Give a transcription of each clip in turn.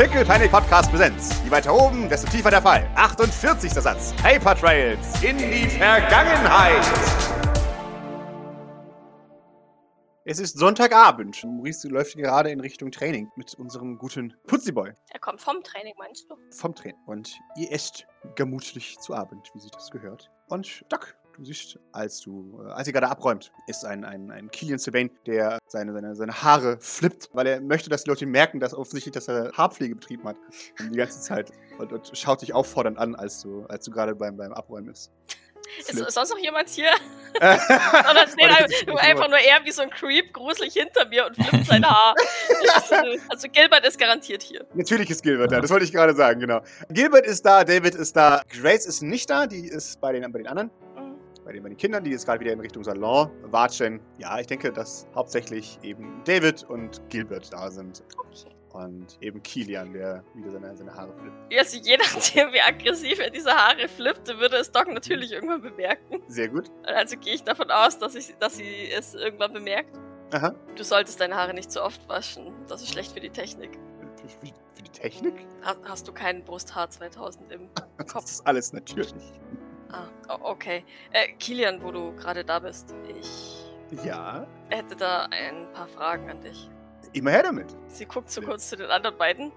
Pickle Panic Podcast Präsenz. Je weiter oben, desto tiefer der Fall. 48. Satz. Paper Trails in die Vergangenheit. Es ist Sonntagabend. Maurice läuft gerade in Richtung Training mit unserem guten Putziboy Er kommt vom Training, meinst du? vom Training. Und ihr esst gemütlich zu Abend, wie sich das gehört. Und Doc, du siehst, als du, äh, als ihr gerade abräumt, ist ein, ein, ein Killian Sylvain, der seine, seine, seine Haare flippt, weil er möchte, dass die Leute merken, dass offensichtlich, dass er Haarpflege betrieben hat. Die ganze Zeit. Und, und schaut dich auffordernd an, als du, als du gerade beim, beim Abräumen bist. Ist Flippt. sonst noch jemand hier? Oder Oder steht einfach, einfach nur er wie so ein Creep gruselig hinter mir und flippt sein Haar. also Gilbert ist garantiert hier. Natürlich ist Gilbert da, das wollte ich gerade sagen, genau. Gilbert ist da, David ist da, Grace ist nicht da, die ist bei den, bei den anderen. Bei den, bei den Kindern, die jetzt gerade wieder in Richtung Salon watschen. Ja, ich denke, dass hauptsächlich eben David und Gilbert da sind. Okay. Und eben Kilian, der wieder seine, seine Haare flippt. Also je nachdem, wie aggressiv er diese Haare flippte, würde es Doc natürlich irgendwann bemerken. Sehr gut. Also gehe ich davon aus, dass, ich, dass sie es irgendwann bemerkt. Aha. Du solltest deine Haare nicht zu oft waschen. Das ist schlecht für die Technik. Für, die Technik? Ha hast du keinen Brusthaar 2000 im Das Kopf? ist alles natürlich. Ah, okay. Äh, Kilian, wo du gerade da bist, ich Ja, hätte da ein paar Fragen an dich. immer her damit. Sie guckt so kurz zu den anderen beiden.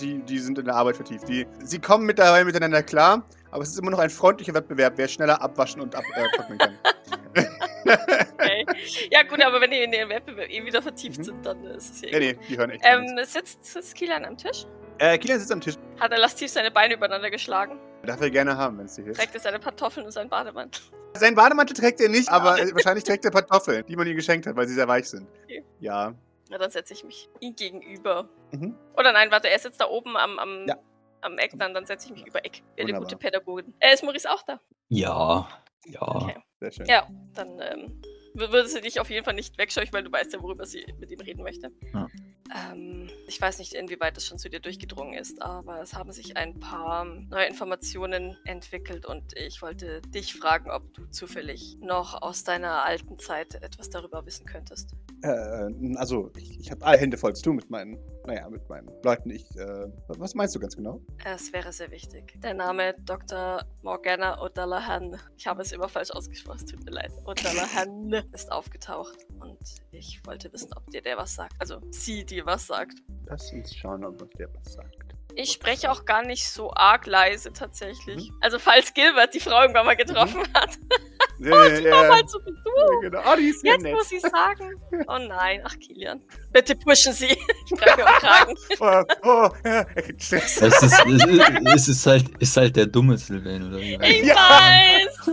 Die, die sind in der Arbeit vertieft. Die, sie kommen mittlerweile miteinander klar, aber es ist immer noch ein freundlicher Wettbewerb, wer schneller abwaschen und abtrocknen kann. Okay. ja, gut, aber wenn die in den Wettbewerb eh wieder vertieft Mhm. sind, dann ist es ja nee, eh nee, die hören echt. Ähm, sitzt, sitzt Kilian am Tisch? Äh, Kilian sitzt am Tisch. Hat er lastiv seine Beine übereinander geschlagen? Darf er gerne haben, wenn es dir hilft. Trägt er seine Pantoffeln und seinen Bademantel? Sein Bademantel trägt er nicht, aber wahrscheinlich trägt er Pantoffeln, die man ihm geschenkt hat, weil sie sehr weich sind. Okay. Ja. Na, dann setze ich mich ihm gegenüber. Mhm. Oder nein, warte, er sitzt da oben am, am, Ja. am Eck, dann, dann setze ich mich über Eck. Wie eine gute Pädagogin. Äh, ist Maurice auch da? Ja, ja. Okay. Sehr schön. Ja, dann ähm, würde sie dich auf jeden Fall nicht wegscheuchen, weil du weißt ja, worüber sie mit ihm reden möchte. Ja. Ähm, ich weiß nicht, inwieweit das schon zu dir durchgedrungen ist, aber es haben sich ein paar neue Informationen entwickelt und ich wollte dich fragen, ob du zufällig noch aus deiner alten Zeit etwas darüber wissen könntest. Äh, also, ich, ich habe alle Hände voll zu tun mit meinen, naja, mit meinen Leuten. Ich, äh, was meinst du ganz genau? Es wäre sehr wichtig. Der Name Dr. Morgana O'Dallahan, ich habe es immer falsch ausgesprochen, es tut mir leid, O'Dallahan ist aufgetaucht und ich wollte wissen, ob dir der was sagt. Also sie dir was sagt. Lass uns schauen, ob der was sagt. Ich spreche auch gar nicht so arg leise tatsächlich. Also falls Gilbert die Frau irgendwann mal getroffen hat, Ja, ja, mal zu Besuch. genau. Oh, die ist Jetzt nett. muss ich sagen. Oh nein, ach Kilian. Bitte pushen Sie. Ich greife am Kragen. Oh, oh, ja, er. Es ist, es ist, halt, ist halt der dumme Sylvain, oder wie? Ich Ja. weiß.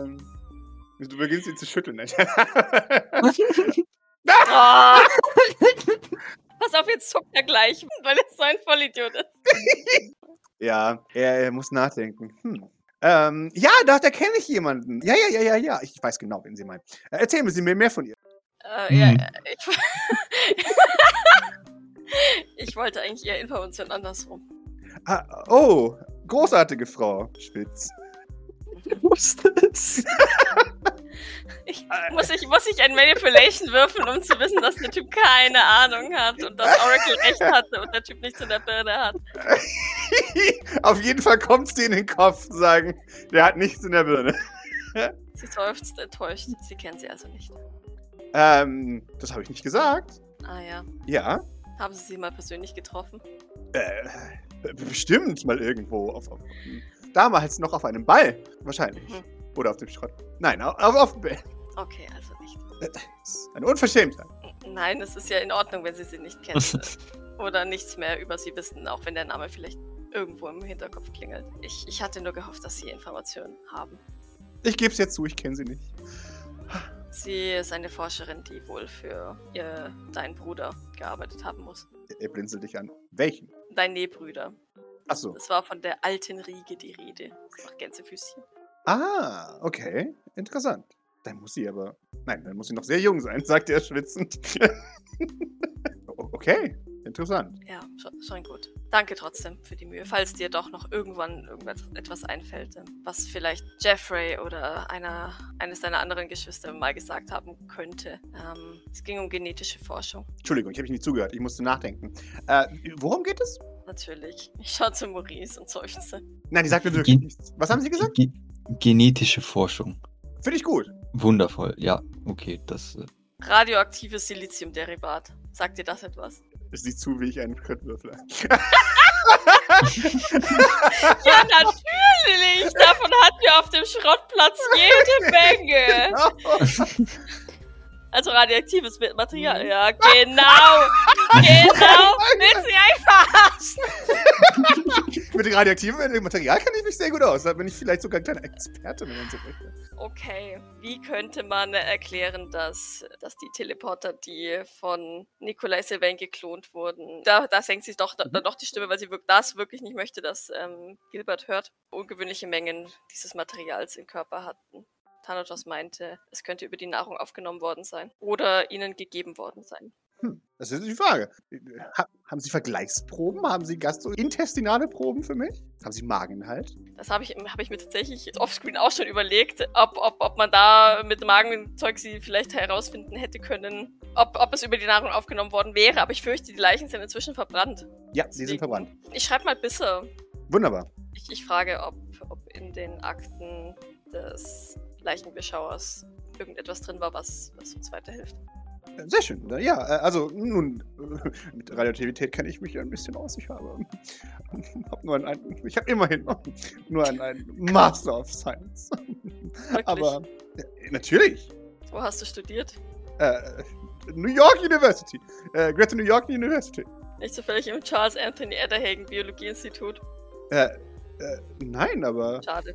ähm, du beginnst ihn zu schütteln, ne? Oh. Pass auf, jetzt zuckt er gleich, weil er so ein Vollidiot ist. ja, er, er muss nachdenken. Hm. Ähm, ja, da, da kenne ich jemanden. Ja, ja, ja, ja, ja. Ich weiß genau, wen Sie meinen. Äh, erzählen Sie mir mehr von ihr. Äh, ja, Hm. ich, ich wollte eigentlich eher Informationen andersrum. Ah, oh, großartige Frau Spitz. Ich wusste es. Ich, muss, ich, muss ich ein Manipulation würfeln, um zu wissen, dass der Typ keine Ahnung hat und dass Oracle recht hatte und der Typ nichts in der Birne hat? Auf jeden Fall kommt es dir in den Kopf zu sagen, der hat nichts in der Birne. Sie seufzt enttäuscht. Sie kennen sie also nicht. Ähm, das habe ich nicht gesagt. Ah ja. Ja, Haben Sie sie mal persönlich getroffen? äh, bestimmt mal irgendwo. Auf, auf, damals noch auf einem Ball, wahrscheinlich. Mhm. Oder auf dem Schrott. Nein, auf, auf, dem Ball. Okay, also nicht. Das ist Eine Unverschämtheit. Nein, es ist ja in Ordnung, wenn Sie sie nicht kennen. Oder nichts mehr über sie wissen, auch wenn der Name vielleicht irgendwo im Hinterkopf klingelt. Ich, ich hatte nur gehofft, dass Sie Informationen haben. Ich gebe es jetzt zu, ich kenne sie nicht. Sie ist eine Forscherin, die wohl für ihr, deinen Bruder gearbeitet haben muss. Er blinzelt dich an. Welchen? Dein Nähbrüder. Achso. Es war von der alten Riege die Rede. Das macht Gänsefüßchen. Ah, okay. Interessant. Dann muss sie aber. Nein, dann muss sie noch sehr jung sein, sagt er schwitzend. Okay, interessant. Ja, schon, schon gut. Danke trotzdem für die Mühe. Falls dir doch noch irgendwann irgendwas etwas einfällt, ähm, was vielleicht Jeffrey oder einer, eines deiner anderen Geschwister mal gesagt haben könnte. Ähm, es ging um genetische Forschung. Entschuldigung, ich habe nicht zugehört. Ich musste nachdenken. Äh, worum geht es? Natürlich. Ich schaue zu Maurice und seufze. Nein, die sagt mir wirklich Gen- nichts. Was haben Sie gesagt? Ge genetische Forschung. Finde ich gut. Wundervoll. Ja, okay, das. Äh, Radioaktives Siliziumderivat. Sagt dir das etwas? Es sieht zu, wie ich einen Crit würfle. Ja, natürlich! Davon hatten wir auf dem Schrottplatz jede Menge. Also radioaktives Material. Ja, genau. Genau. Willst du mich verarschen? Mit dem radioaktiven Material kann ich mich sehr gut aus. Da bin ich vielleicht sogar ein kleiner Experte, wenn man so möchte. Okay. Wie könnte man erklären, dass, dass die Teleporter, die von Nikolai Sylvain geklont wurden, da, da senkt sich doch, da, doch die Stimme, weil sie das wirklich nicht möchte, dass ähm, Gilbert hört, ungewöhnliche Mengen dieses Materials im Körper hatten. Thanatos meinte, es könnte über die Nahrung aufgenommen worden sein oder ihnen gegeben worden sein. Hm, das ist die Frage. Ha haben Sie Vergleichsproben? Haben Sie gastrointestinale Proben für mich? Haben Sie Mageninhalt? Das habe ich, hab ich mir tatsächlich offscreen auch schon überlegt, ob, ob, ob man da mit Magenzeug sie vielleicht herausfinden hätte können, ob, ob es über die Nahrung aufgenommen worden wäre. Aber ich fürchte, die Leichen sind inzwischen verbrannt. Ja, sie sind verbrannt. Ich schreibe mal Bisser. Wunderbar. Ich, ich frage, ob, ob in den Akten des Leichenbeschauers irgendetwas drin war, was, was uns weiterhilft. Äh, Sehr schön. Ja, äh, also nun, äh, mit Radioaktivität kenne ich mich ein bisschen aus. Ich habe, hab nur ein, ein, ich habe immerhin nur ein, ein Master of Science. Aber äh, natürlich. Wo hast du studiert? Äh, New York University. Äh, Greater New York University. Nicht zufällig im Charles Anthony Adderhagen Biologieinstitut. Äh, äh, nein, aber. Schade.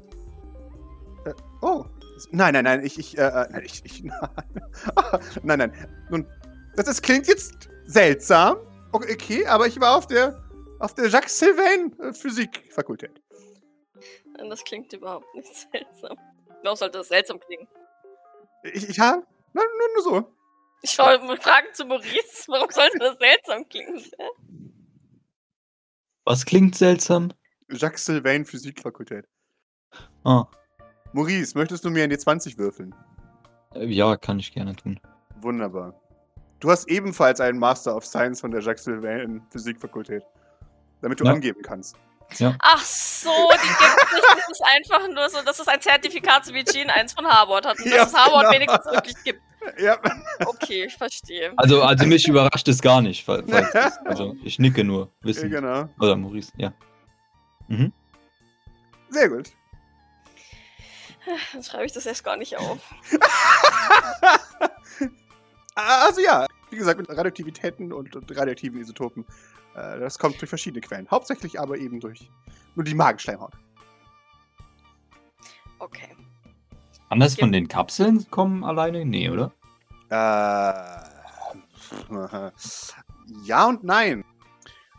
Oh. Nein, nein, nein, ich, ich, äh, äh, nein, ich, ich, nein, nein. Nun, das, das klingt jetzt seltsam. Okay, okay, aber ich war auf der, auf der Jacques Sylvain äh, Physikfakultät. Nein, Das klingt überhaupt nicht seltsam. Warum sollte das seltsam klingen? Ich, ich habe, nein, nur, nur so. Ich schaue mit Fragen zu Maurice. Warum sollte das seltsam klingen? Was klingt seltsam? Jacques Sylvain Physikfakultät. Ah, Maurice, möchtest du mir in die 20 würfeln? äh, ja, kann ich gerne tun. Wunderbar. Du hast ebenfalls einen Master of Science von der Jacques Sylvain Physikfakultät. Damit du Ja. angeben kannst. Ach so, die gibt es nicht. Das ist einfach nur so, das ist ein Zertifikat, so wie Jean eins von Harvard hat. Und Ja, dass es Harvard genau. wenigstens wirklich gibt. Ja. Okay, ich verstehe. Also, also mich überrascht es gar nicht. Falls, also ich nicke nur, wissen. genau. Oder Maurice, ja. Mhm. Sehr gut. Dann schreibe ich das erst gar nicht auf. also ja, wie gesagt, mit Radioaktivitäten und, und radioaktiven Isotopen. Äh, das kommt durch verschiedene Quellen. Hauptsächlich aber eben durch nur die Magenschleimhaut. Okay. Das von den Kapseln kommen alleine? Nee, oder? Äh, ja und nein.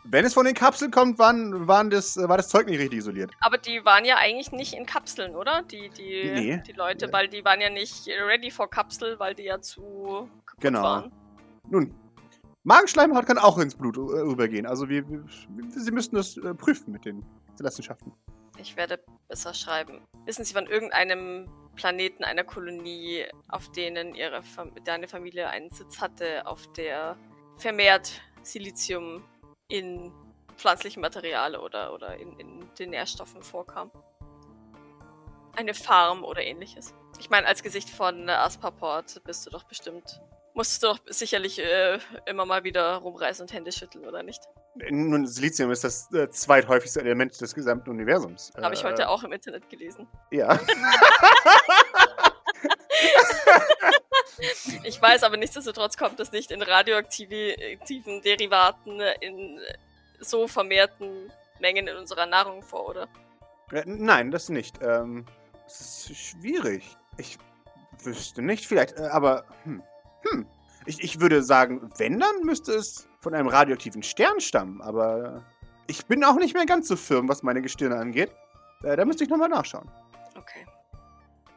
Wenn es von den Kapseln kommt, waren, waren das, war das Zeug nicht richtig isoliert. Aber die waren ja eigentlich nicht in Kapseln, oder? Die, die, Nee. die Leute, weil die waren ja nicht ready for Kapsel, weil die ja zu kaputt Genau. waren. Nun, Magenschleimhaut kann auch ins Blut äh, übergehen. Also wir, wir, Sie müssten das äh, prüfen mit den Wissenschaften. Ich werde besser schreiben. Wissen Sie von irgendeinem Planeten, einer Kolonie, auf denen ihre Fam deine Familie einen Sitz hatte, auf der vermehrt Silizium in pflanzlichen Materialien oder, oder in, in den Nährstoffen vorkam? Eine Farm oder ähnliches. Ich meine, als Gesicht von äh, Aspaport bist du doch bestimmt. Musstest du doch sicherlich äh, immer mal wieder rumreißen und Hände schütteln, oder nicht? Nun, Silizium ist das äh, zweithäufigste Element des gesamten Universums. Habe ich Äh, heute auch im Internet gelesen. Ja. Ich weiß aber nichtsdestotrotz kommt das nicht in radioaktiven Derivaten in so vermehrten Mengen in unserer Nahrung vor, oder? Äh, Nein, das nicht. Ähm, es ist schwierig. Ich wüsste nicht, vielleicht, äh, aber hm, hm. Ich, ich würde sagen, wenn, dann müsste es von einem radioaktiven Stern stammen, aber ich bin auch nicht mehr ganz so firm, was meine Gestirne angeht. Äh, da müsste ich nochmal nachschauen.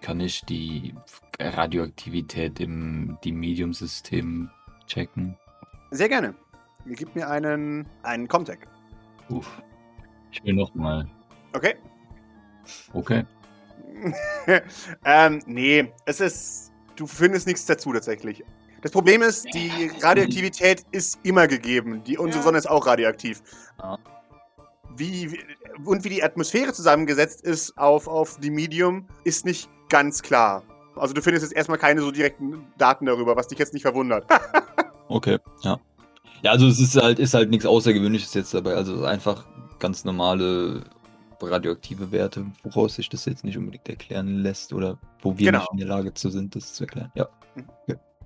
Kann ich die Radioaktivität im die Medium-System checken? Sehr gerne. Gebt mir einen, einen Comtech. Uff. Ich will nochmal. Okay. Okay. ähm, nee, es ist. Du findest nichts dazu tatsächlich. Das Problem ist, die Radioaktivität ist immer gegeben. Die, unsere Ja. Sonne ist auch radioaktiv. Ja. Wie, wie- und wie die Atmosphäre zusammengesetzt ist auf, auf die Medium, ist nicht ganz klar. Also du findest jetzt erstmal keine so direkten Daten darüber, was dich jetzt nicht verwundert. Okay, ja. Ja, also es ist halt, ist halt nichts Außergewöhnliches jetzt dabei. Also einfach ganz normale radioaktive Werte, woraus sich das jetzt nicht unbedingt erklären lässt oder wo wir Genau. nicht in der Lage zu sind, das zu erklären. Ja.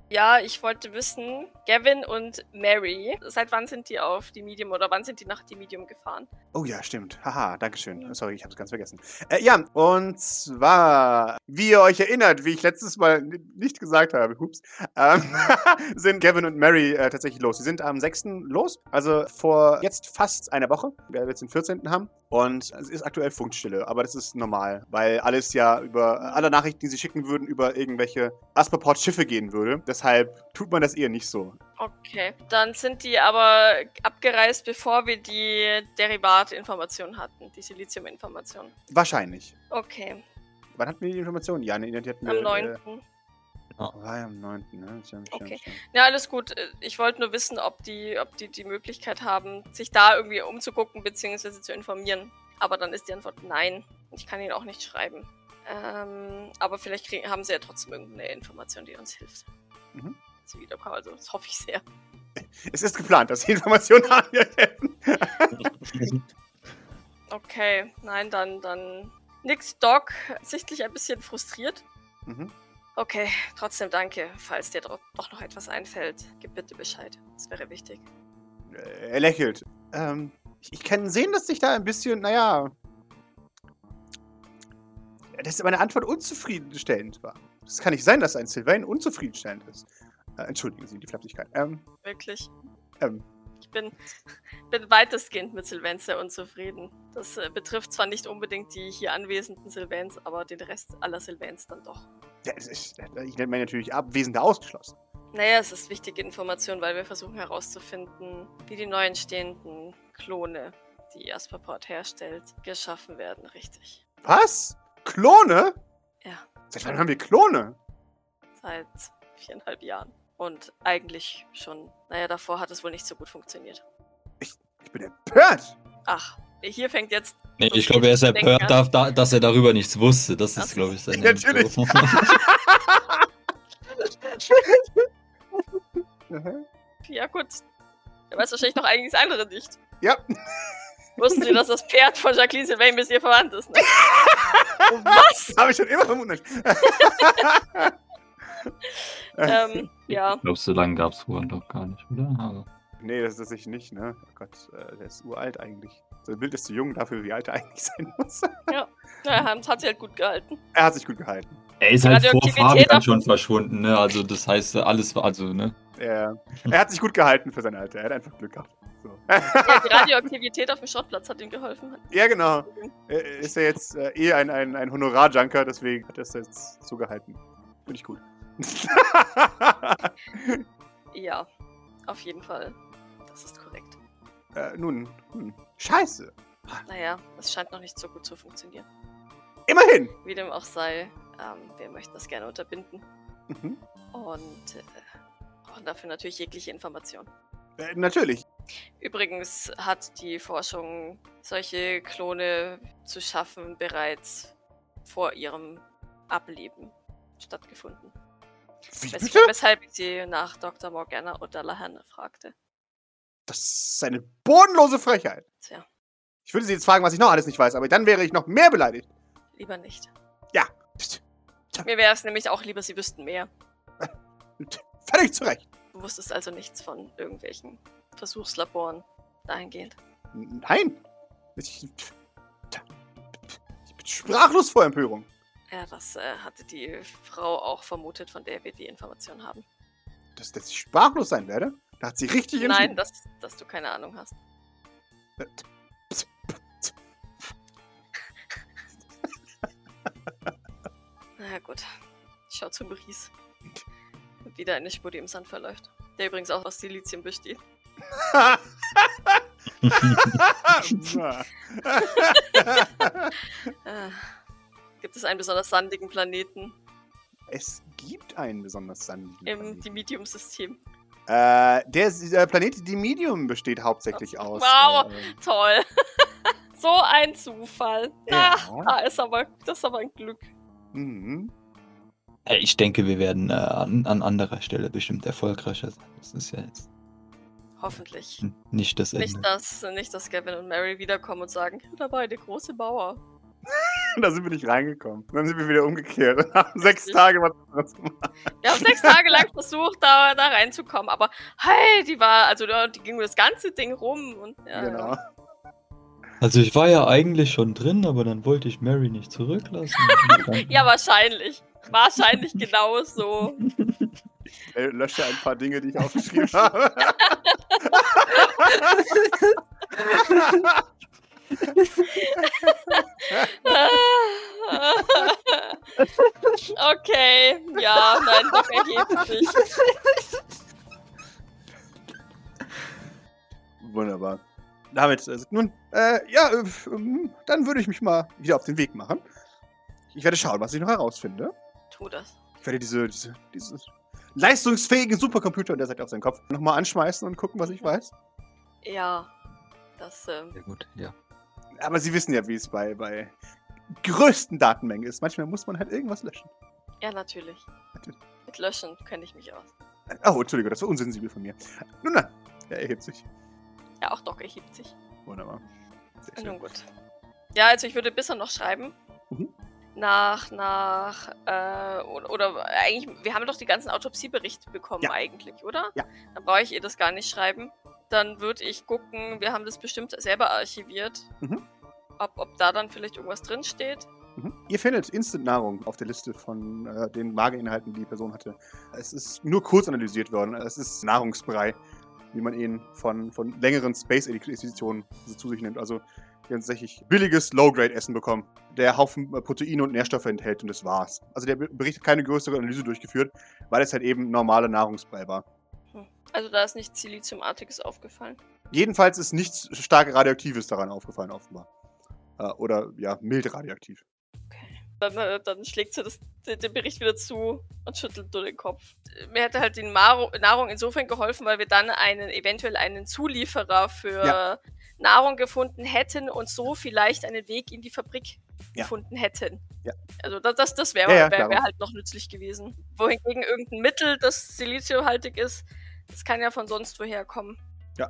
Ja, ich wollte wissen, Gavin und Mary, seit wann sind die auf die Medium oder wann sind die nach die Medium gefahren? Oh ja, stimmt. Haha, Dankeschön. Sorry, ich habe es ganz vergessen. Äh, ja, und zwar, wie ihr euch erinnert, wie ich letztes Mal nicht gesagt habe, hups, ähm, sind Gavin und Mary äh, tatsächlich los. Sie sind am 6. los, also vor jetzt fast einer Woche. Wir werden jetzt den 14. haben. Und es ist aktuell Funkstille, aber das ist normal, weil alles ja über, alle Nachrichten, die sie schicken würden, über irgendwelche Asperport-Schiffe gehen würde. Deshalb tut man das eher nicht so. Okay. Dann sind die aber abgereist, bevor wir die Derivatinformation hatten, die Silizium-Information. Wahrscheinlich. Okay. Wann hatten wir die Informationen? Ja, nee, die hatten Am wir. 9. Äh, war ja am 9. Ne? Okay. Ja, alles gut. Ich wollte nur wissen, ob die, ob die die Möglichkeit haben, sich da irgendwie umzugucken bzw. zu informieren. Aber dann ist die Antwort nein. Ich kann ihnen auch nicht schreiben. Ähm, aber vielleicht kriegen, haben sie ja trotzdem irgendeine Information, die uns hilft. Mhm. Sie wiederkommen. Also das hoffe ich sehr. Es ist geplant, dass die Informationen haben wir helfen. Okay, nein, dann, dann. Nix Doc, sichtlich ein bisschen frustriert. Mhm. Okay, trotzdem danke. Falls dir doch noch etwas einfällt, gib bitte Bescheid. Das wäre wichtig. Äh, Er lächelt. Ähm, ich, ich kann sehen, dass sich da ein bisschen, naja. Dass meine Antwort unzufriedenstellend war. Es kann nicht sein, dass ein Sylvain unzufriedenstellend ist. Äh, entschuldigen Sie die Flapsigkeit. Ähm, Wirklich. ähm, Ich bin, bin weitestgehend mit Sylvains sehr unzufrieden. Das äh, betrifft zwar nicht unbedingt die hier anwesenden Sylvains, aber den Rest aller Sylvains dann doch. ja, ist, ich nenne mir natürlich Abwesende ausgeschlossen. Naja, es ist wichtige Information, weil wir versuchen herauszufinden, wie die neu entstehenden Klone, die Asperport herstellt, geschaffen werden, richtig. Was? Klone? Ja. Seit wann haben wir Klone? Seit viereinhalb Jahren. Und eigentlich schon, naja, davor hat es wohl nicht so gut funktioniert. Ich bin empört. Ach, hier fängt jetzt. Nee, So ich glaube, er ist empört, darf, da, dass er darüber nichts wusste. Das ist, glaube ich, sein Natürlich. Ja, gut. Er weiß wahrscheinlich noch einiges andere nicht. Ja. Wussten Sie, dass das Pferd von Jacqueline Sylvain bis ihr verwandt ist? Ne? Was? Habe ich schon immer vermutet. ähm, ja. Ich glaube, so lange gab es doch gar nicht, oder? Aber Nee, das ist tatsächlich nicht, ne? Oh Gott, äh, der ist uralt eigentlich. Sein Bild ist zu jung dafür, wie alt er eigentlich sein muss. Ja, das hat sie halt gut gehalten. er hat sich gut gehalten. er ist halt vor Fabian schon verschwunden, ne? Also das heißt, alles war, also, ne? Er, er hat sich gut gehalten für sein Alter. Er hat einfach Glück gehabt. So. Ja, die Radioaktivität auf dem Schrottplatz hat ihm geholfen. ja, genau. Er ist ja jetzt äh, eh ein, ein, ein Honorar-Junker, deswegen hat er es jetzt so gehalten. Finde ich gut. Ja, auf jeden Fall. Das ist korrekt. äh, nun, hm. scheiße. Naja, es scheint noch nicht so gut zu funktionieren. Immerhin. Wie dem auch sei, ähm, wir möchten das gerne unterbinden. Mhm. Und äh, brauchen dafür natürlich jegliche Information. Äh, natürlich. Übrigens hat die Forschung, solche Klone zu schaffen, bereits vor ihrem Ableben stattgefunden. Wie Wes bitte? weshalb ich sie nach Dr. Morgana O'Dallahan fragte. Das ist eine bodenlose Frechheit. Tja, Ich würde Sie jetzt fragen, was ich noch alles nicht weiß, aber dann wäre ich noch mehr beleidigt. lieber nicht. Ja. Mir wäre es nämlich auch lieber, sie wüssten mehr. Völlig zu Recht. Du wusstest also nichts von irgendwelchen Versuchslaboren dahingehend. Nein. Ich, ich bin sprachlos vor Empörung. Ja, das äh, hatte die Frau auch vermutet, von der wir die Information haben. Dass, dass ich sprachlos sein werde? Da hat sie richtig Nein, dass, dass du keine Ahnung hast. Na gut. Ich schau zu Maurice. Und wieder eine Spur, die im Sand verläuft. Der übrigens auch aus Silizium besteht. Äh, gibt es einen besonders sandigen Planeten es gibt einen besonders sandigen im Planeten. Dimedium-System? Äh, der, der Planet Dimedium besteht hauptsächlich aus. Wow. Äh, Toll. so ein Zufall. Ja. Ah, da ist aber, das ist aber ein Glück. mhm. Hey, Ich denke, wir werden äh, an, an anderer Stelle bestimmt erfolgreicher sein. Das ist ja jetzt Hoffentlich. nicht das Ende. Nicht, dass, nicht, dass Gavin und Mary wiederkommen und sagen, dabei der große Bauer. Da sind wir nicht reingekommen. Dann sind wir wieder umgekehrt und haben sechs. Tage was anderes gemacht. Wir haben sechs Tage lang versucht, da, da reinzukommen, aber hey, die war, also da- die ging das ganze Ding rum und ja, Genau. Also ich war ja eigentlich schon drin, aber dann wollte ich Mary nicht zurücklassen. Ja, wahrscheinlich. Wahrscheinlich genau so. Ich äh, lösche ein paar Dinge, die ich aufgeschrieben habe. Okay, ja, nein, doch erhebt sich. Wunderbar. Damit, äh, nun, äh, ja, äh, dann würde ich mich mal wieder auf den Weg machen. Ich werde schauen, was ich noch herausfinde. Tu das. Ich werde diese, diese, diese leistungsfähigen Supercomputer, und der sagt auf seinen Kopf, nochmal anschmeißen und gucken, was ich weiß. Ja, das, ähm, Sehr gut, ja. Aber Sie wissen ja, wie es bei, bei größten Datenmengen ist. Manchmal muss man halt irgendwas löschen. ja, natürlich. Natürlich. Mit Löschen kenne ich mich aus. Oh, Entschuldigung, das war unsensibel von mir. Nun, na, er erhebt sich. Ja, auch Doc erhebt sich. Wunderbar. Nun gut. Ja, also ich würde besser noch schreiben. Mhm. Nach, nach, äh, oder, oder eigentlich, wir haben doch die ganzen Autopsieberichte bekommen Ja. eigentlich, oder? Ja. Dann brauche ich ihr das gar nicht schreiben. Dann würde ich gucken, wir haben das bestimmt selber archiviert. Mhm. Ob, ob da dann vielleicht irgendwas drin steht. Mhm. Ihr findet Instant-Nahrung auf der Liste von äh, den Mageinhalten, die die Person hatte. Es ist nur kurz analysiert worden. Es ist Nahrungsbrei, wie man ihn von, von längeren Space-Editionen so zu sich nimmt. Also, wir haben tatsächlich billiges Low-Grade-Essen bekommen, der Haufen äh, Proteine und Nährstoffe enthält und das war's. Also, der Be- Bericht hat keine größere Analyse durchgeführt, weil es halt eben normale Nahrungsbrei war. Also da ist nichts Siliziumartiges aufgefallen. Jedenfalls ist nichts stark Radioaktives daran aufgefallen, offenbar. Äh, oder ja, mild radioaktiv. Dann, äh, dann schlägt sie das, den, Bericht wieder zu und schüttelt nur den Kopf. Mir hätte halt die Nahrung, insofern geholfen, weil wir dann einen, eventuell einen Zulieferer für Ja. Nahrung gefunden hätten und so vielleicht einen Weg in die Fabrik Ja. gefunden hätten. Ja. Also das, das, das wäre wär, wär darum. halt noch nützlich gewesen. Wohingegen irgendein Mittel, das siliziumhaltig ist, das kann ja von sonst woher kommen. Ja.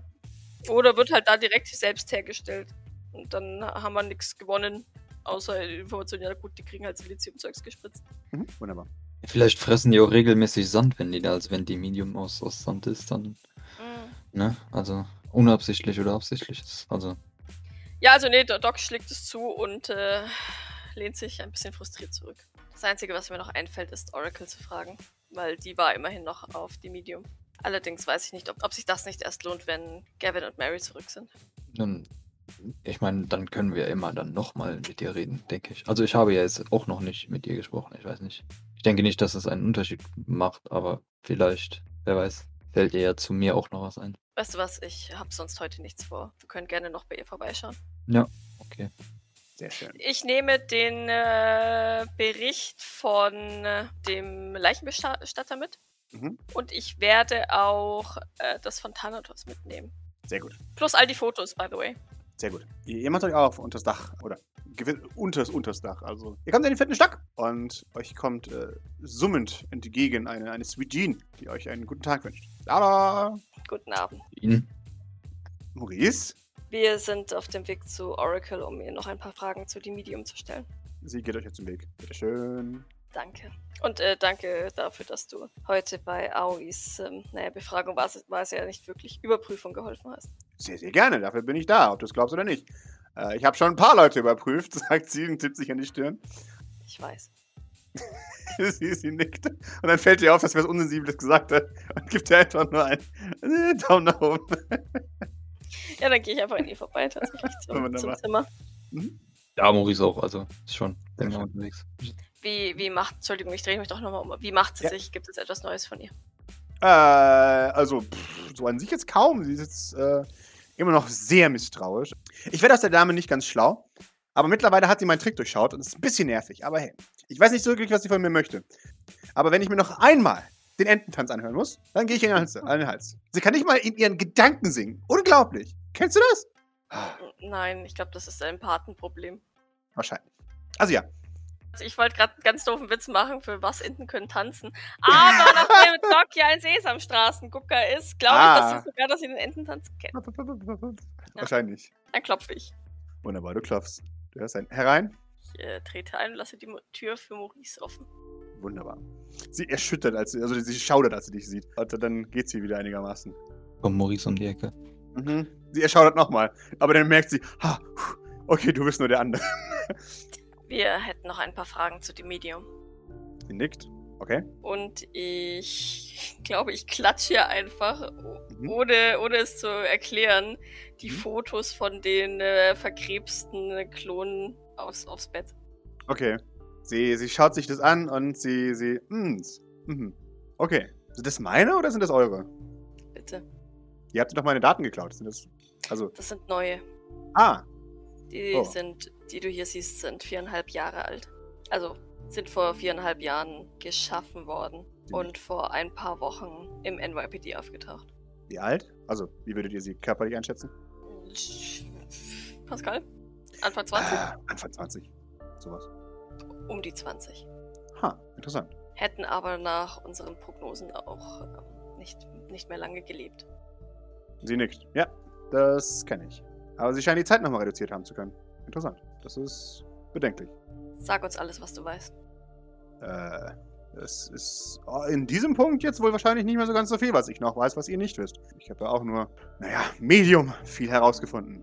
Oder wird halt da direkt selbst hergestellt. Und dann haben wir nichts gewonnen. Außer die Information, ja gut, die kriegen halt Siliziumzeugs gespritzt. Mhm, wunderbar. Vielleicht fressen die auch regelmäßig Sand, wenn die da, also wenn die Medium aus, aus Sand ist, dann, ne? Also unabsichtlich oder absichtlich ist. Also, Ja, also nee, der Doc schlägt es zu und äh, lehnt sich ein bisschen frustriert zurück. Das Einzige, was mir noch einfällt, ist Oracle zu fragen, weil die war immerhin noch auf die Medium. Allerdings weiß ich nicht, ob, ob sich das nicht erst lohnt, wenn Gavin und Mary zurück sind. dann, ich meine, dann können wir immer dann nochmal mit dir reden, denke ich. Also ich habe ja jetzt auch noch nicht mit dir gesprochen, ich weiß nicht. Ich denke nicht, dass es einen Unterschied macht, aber vielleicht, wer weiß, fällt dir ja zu mir auch noch was ein. Weißt du was, ich habe sonst heute nichts vor. Wir können gerne noch bei ihr vorbeischauen. Okay. Sehr schön. Ich nehme den äh, Bericht von äh, dem Leichenbestatter mit. Mhm. Und ich werde auch äh, das von Thanatos mitnehmen. Sehr gut. Plus all die Fotos, by the way. Sehr gut. Ihr, ihr macht euch auf unter das Dach. Oder unters, unters Dach. Also, ihr kommt in den vierten Stock und euch kommt äh, summend entgegen eine, eine Sweet Jean, die euch einen guten Tag wünscht. Tada! Guten Abend. Ihn? Maurice, Wir sind auf dem Weg zu Oracle, um ihr noch ein paar Fragen zu dem Medium zu stellen. sie geht euch jetzt zum Weg. Bitteschön. Danke. Und äh, danke dafür, dass du heute bei Aois ähm, naja, Befragung war es, war es ja nicht wirklich Überprüfung geholfen hast. Sehr, sehr gerne. Dafür bin ich da, ob du es glaubst oder nicht. Äh, ich habe schon ein paar Leute überprüft, sagt sie und tippt sich an die Stirn. Ich weiß. sie, sie nickt. Und dann fällt ihr auf, dass wir was Unsensibles gesagt hat und gibt ihr einfach nur einen äh, Daumen nach oben. Ja, dann gehe ich einfach an ihr vorbei, tatsächlich zum, zum. Zimmer. Mhm. Ja, Maurice auch, also ist schon länger unterwegs. Wie, wie macht, Entschuldigung, ich drehe mich doch nochmal um. Wie macht sie Ja. sich? Gibt es etwas Neues von ihr? Äh, also, pff, so an sich jetzt kaum. Sie ist jetzt äh, immer noch sehr misstrauisch. Ich werde aus der Dame nicht ganz schlau, aber mittlerweile hat sie meinen Trick durchschaut und ist ein bisschen nervig. Aber hey, ich weiß nicht so wirklich, was sie von mir möchte. Aber wenn ich mir noch einmal den Ententanz anhören muss, dann gehe ich in den Hals, an den Hals. Sie kann nicht mal in ihren Gedanken singen. Unglaublich. Kennst du das? Nein, ich glaube, das ist ein Patenproblem. Wahrscheinlich. Also ja, ich wollte gerade einen ganz doofen Witz machen, für was Enten können tanzen. Aber nachdem Doc ja ein Sesamstraßengucker ist, glaube ich, Ah. dass sie sogar, dass sie den Ententanz kennt. wahrscheinlich. Dann klopfe ich. Wunderbar, du klopfst. Du hörst ein herein. Ich äh, trete ein und lasse die Tür für Maurice offen. Wunderbar. Sie erschüttert, als sie, also sie schaudert, als sie dich sieht. Und dann geht sie wieder einigermaßen. Kommt Maurice um die Ecke. Mhm. Sie erschaudert nochmal. Aber dann merkt sie, ha, okay, du bist nur der andere. Wir hätten noch ein paar Fragen zu dem Medium. Sie nickt. Okay. Und ich glaube, ich klatsche hier einfach, Mhm. ohne, ohne es zu erklären, die Mhm. Fotos von den äh, verkrebsten Klonen aufs, aufs Bett. Okay. Sie, sie schaut sich das an und sie, sie, hm, mhm. Okay. Sind das meine oder sind das eure? Bitte. Ihr habt doch meine Daten geklaut. Sind das, also, Das sind neue. ah, Die Oh. sind, die du hier siehst, sind viereinhalb Jahre alt. Also sind vor viereinhalb Jahren geschaffen worden Die- und vor ein paar Wochen im NYPD aufgetaucht. wie alt? Also, wie würdet ihr sie körperlich einschätzen? Pascal? Anfang 20? Ah, Anfang 20. Sowas. Um die 20. Ha, interessant. Hätten aber nach unseren Prognosen auch ähm, nicht, nicht mehr lange gelebt. Sie nickt. Ja, das kenne ich. Aber sie scheinen die Zeit nochmal reduziert haben zu können. Interessant. Das ist bedenklich. Sag uns alles, was du weißt. Äh, es ist oh, in diesem Punkt jetzt wohl wahrscheinlich nicht mehr so ganz so viel, was ich noch weiß, was ihr nicht wisst. Ich habe ja auch nur, naja, Medium viel herausgefunden.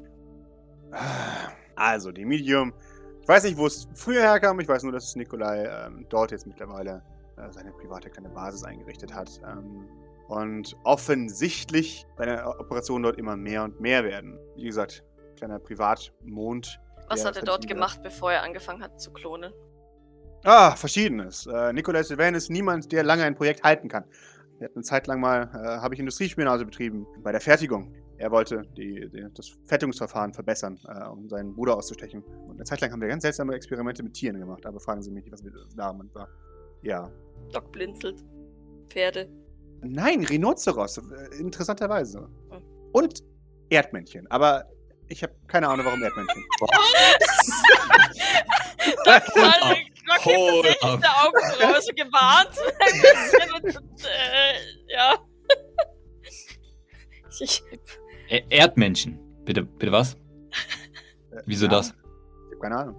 Ah, Also, die Medium. Ich weiß nicht, wo es früher herkam. Ich weiß nur, dass Nikolai ähm, dort jetzt mittlerweile äh, seine private kleine Basis eingerichtet hat. Ähm, und offensichtlich seine Operationen dort immer mehr und mehr werden. Wie gesagt, kleiner Privatmond. Was hat er dort gemacht, bevor er angefangen hat zu klonen? Ah, verschiedenes. Äh, Nikolai Sylvain ist niemand, der lange ein Projekt halten kann. Er hat eine Zeit lang mal, äh, habe ich Industriespionage betrieben, bei der Fertigung. Er wollte die, die, das Fertigungsverfahren verbessern, äh, um seinen Bruder auszustechen. Und eine Zeit lang haben wir ganz seltsame Experimente mit Tieren gemacht, aber fragen Sie mich nicht, was wir damit war. Ja. Doc blinzelt. Pferde. Nein, Rhinoceros, äh, interessanterweise. Hm. Und Erdmännchen, aber ich habe keine Ahnung, warum Erdmännchen. Hinter up. der Augenbraue so gewarnt. Und, und, äh, ja. Ich, E- Erdmännchen. Bitte, bitte was? Wieso ja, das? Ich habe keine Ahnung.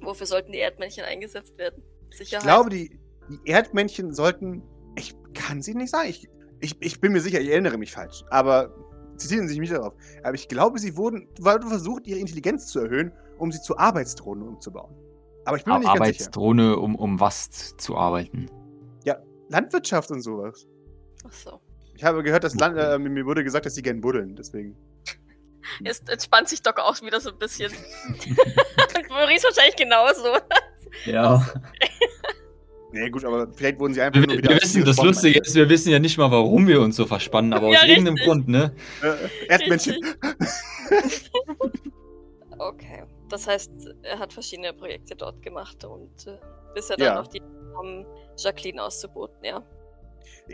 wofür sollten die Erdmännchen eingesetzt werden? Sicherheit. Ich glaube, die, die Erdmännchen sollten. Ich kann sie nicht sagen. Ich, ich, ich bin mir sicher, ich erinnere mich falsch. Aber zitieren Sie sich nicht darauf. Aber ich glaube, sie wurden wurden versucht, ihre Intelligenz zu erhöhen, um sie zu Arbeitsdrohnen umzubauen. Aber ich bin mir nicht ganz sicher. Arbeitsdrohne, um, um was zu arbeiten. Landwirtschaft und sowas. Ach so. Ich habe gehört, dass Land, äh, mir wurde gesagt, dass sie gern buddeln. Deswegen. Jetzt entspannt sich Doc auch wieder so ein bisschen. Und Maurice wahrscheinlich genauso. Ja. Nee, gut, aber vielleicht wurden sie einfach Wir, nur wir wissen, das Lustige ist, wir wissen ja nicht mal, warum wir uns so verspannen, aber Ja, aus irgendeinem richtig. Grund, ne? Äh, Erdmännchen. Okay. Das heißt, er hat verschiedene Projekte dort gemacht und äh, bis er dann Ja. auf die um Jacqueline auszuboten, ja.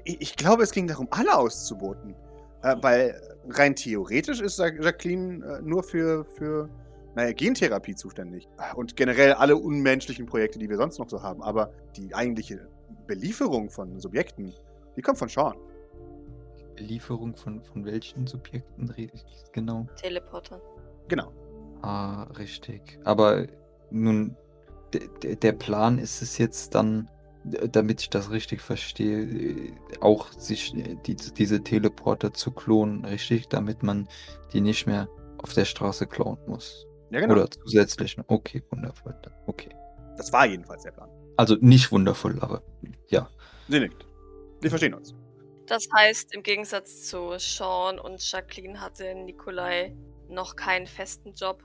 Ich, ich glaube, es ging darum, alle auszuboten. Äh, weil rein theoretisch ist Ja- Jacqueline äh, nur für, für naja, Gentherapie zuständig. Und generell alle unmenschlichen Projekte, die wir sonst noch so haben. Aber die eigentliche Belieferung von Subjekten, die kommt von Sean. Lieferung von, von welchen Subjekten rede ich genau? Teleporter. Genau. Ah, richtig. Aber nun, de- de- der Plan ist es jetzt dann, damit ich das richtig verstehe, äh, auch sich äh, die, diese Teleporter zu klonen, richtig? Damit man die nicht mehr auf der Straße klauen muss. Ja, genau. Oder zusätzlich. Okay, wundervoll. Okay. Das war jedenfalls der Plan. Also nicht wundervoll, aber ja. Sie nickt. Wir verstehen uns. Das heißt, im Gegensatz zu Sean und Jacqueline hatte Nikolai noch keinen festen Job.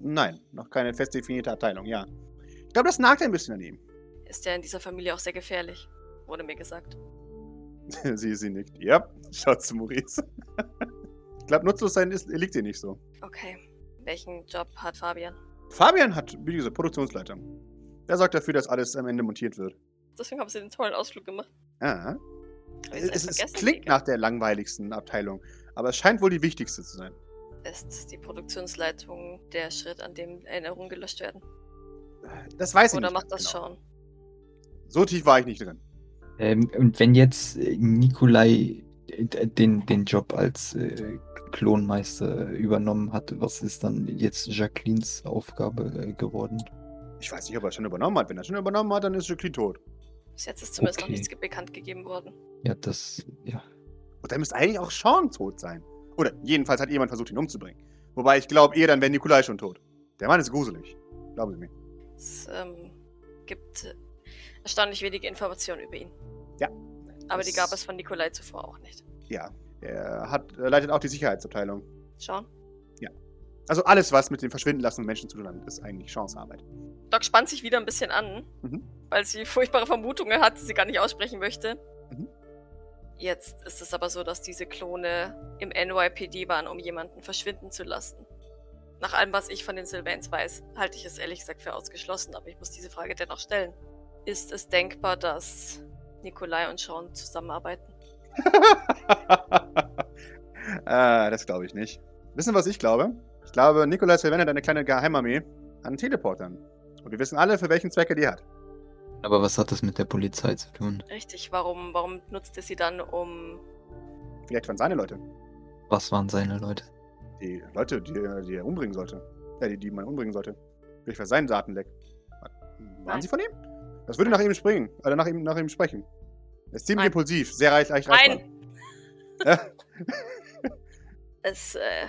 Nein, noch keine fest definierte Abteilung, ja. Ich glaube, das nagt ein bisschen an ihm. Ist ja in dieser Familie auch sehr gefährlich, wurde mir gesagt. sie, sie nickt. Ja, schaut zu Maurice. Ich glaube, nutzlos sein ist, liegt dir nicht so. Okay. Welchen Job hat Fabian? Fabian hat, wie gesagt, Produktionsleiter. Er sorgt dafür, dass alles am Ende montiert wird. Deswegen haben sie den tollen Ausflug gemacht. Ah. Ich Es, es vergessen, klingt Digga. nach der langweiligsten Abteilung, aber es scheint wohl die wichtigste zu sein. Ist die Produktionsleitung der Schritt, an dem Erinnerungen gelöscht werden? Das weiß ich Oder nicht. macht ganz das genau. schon? So tief war ich nicht drin. Ähm, und wenn jetzt äh, Nikolai äh, den, den Job als äh, Klonmeister übernommen hat, was ist dann jetzt Jacquelines Aufgabe äh, geworden? Ich weiß nicht, ob er es schon übernommen hat. Wenn er es schon übernommen hat, dann ist Jacqueline tot. Bis jetzt ist zumindest Okay. noch nichts bekannt gegeben worden. Ja, das, ja. Und dann müsste eigentlich auch Sean tot sein. Oder jedenfalls hat jemand versucht, ihn umzubringen. Wobei ich glaube, eher dann wäre Nikolai schon tot. Der Mann ist gruselig. Glauben Sie mir. Es ähm, gibt äh, erstaunlich wenige Informationen über ihn. Ja. Aber die gab es von Nikolai zuvor auch nicht. Ja. Er hat, er leitet auch die Sicherheitsabteilung. Schauen. Also alles, was mit dem Verschwinden lassen Menschen zu tun hat, ist eigentlich Chancearbeit. Doc spannt sich wieder ein bisschen an, Mhm. weil sie furchtbare Vermutungen hat, die sie gar nicht aussprechen möchte. Mhm. Jetzt ist es aber so, dass diese Klone im NYPD waren, um jemanden verschwinden zu lassen. Nach allem, was ich von den Sylvains weiß, halte ich es ehrlich gesagt für ausgeschlossen, aber ich muss diese Frage dennoch stellen. Ist es denkbar, dass Nikolai und Sean zusammenarbeiten? äh, das glaube ich nicht. Wissen, was ich glaube? Ich glaube, Nikolai Sylvain hat eine kleine Geheimarmee an Teleportern. Und wir wissen alle, für welchen Zweck er die hat. Aber was hat das mit der Polizei zu tun? Richtig, warum, warum nutzt er sie dann, um. Vielleicht waren seine Leute. Was waren seine Leute? Die Leute, die, er- die er umbringen sollte. Ja, die, die man umbringen sollte. Vielleicht war sein Datenleck. Waren Nein. sie von ihm? Das würde nach ihm springen. Oder nach ihm, nach ihm sprechen. Er ist ziemlich Nein. impulsiv, sehr reich, leicht reizbar. Nein! Ja. Es äh,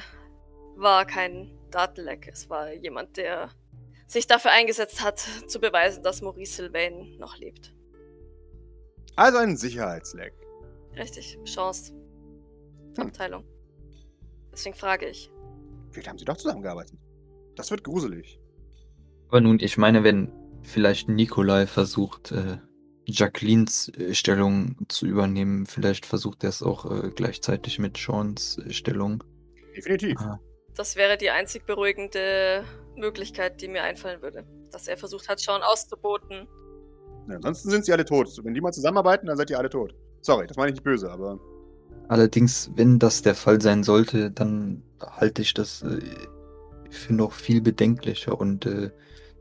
war kein Datenleck. Es war jemand, der sich dafür eingesetzt hat, zu beweisen, dass Maurice Sylvain noch lebt. Also ein Sicherheitsleck. Richtig, Chance. Hm. Abteilung. Deswegen frage ich. Vielleicht haben sie doch zusammengearbeitet. Das wird gruselig. Aber nun, ich meine, wenn vielleicht Nikolai versucht, äh, Jacquelines äh, Stellung zu übernehmen, vielleicht versucht er es auch äh, gleichzeitig mit Seans äh, Stellung. Definitiv. Ah, Das wäre die einzig beruhigende Möglichkeit, die mir einfallen würde. Dass er versucht hat, Sean auszuboten. Ja, ansonsten sind sie alle tot. Wenn die mal zusammenarbeiten, dann seid ihr alle tot. Sorry, das meine ich nicht böse, aber Allerdings, wenn das der Fall sein sollte, dann halte ich das äh, für noch viel bedenklicher und äh,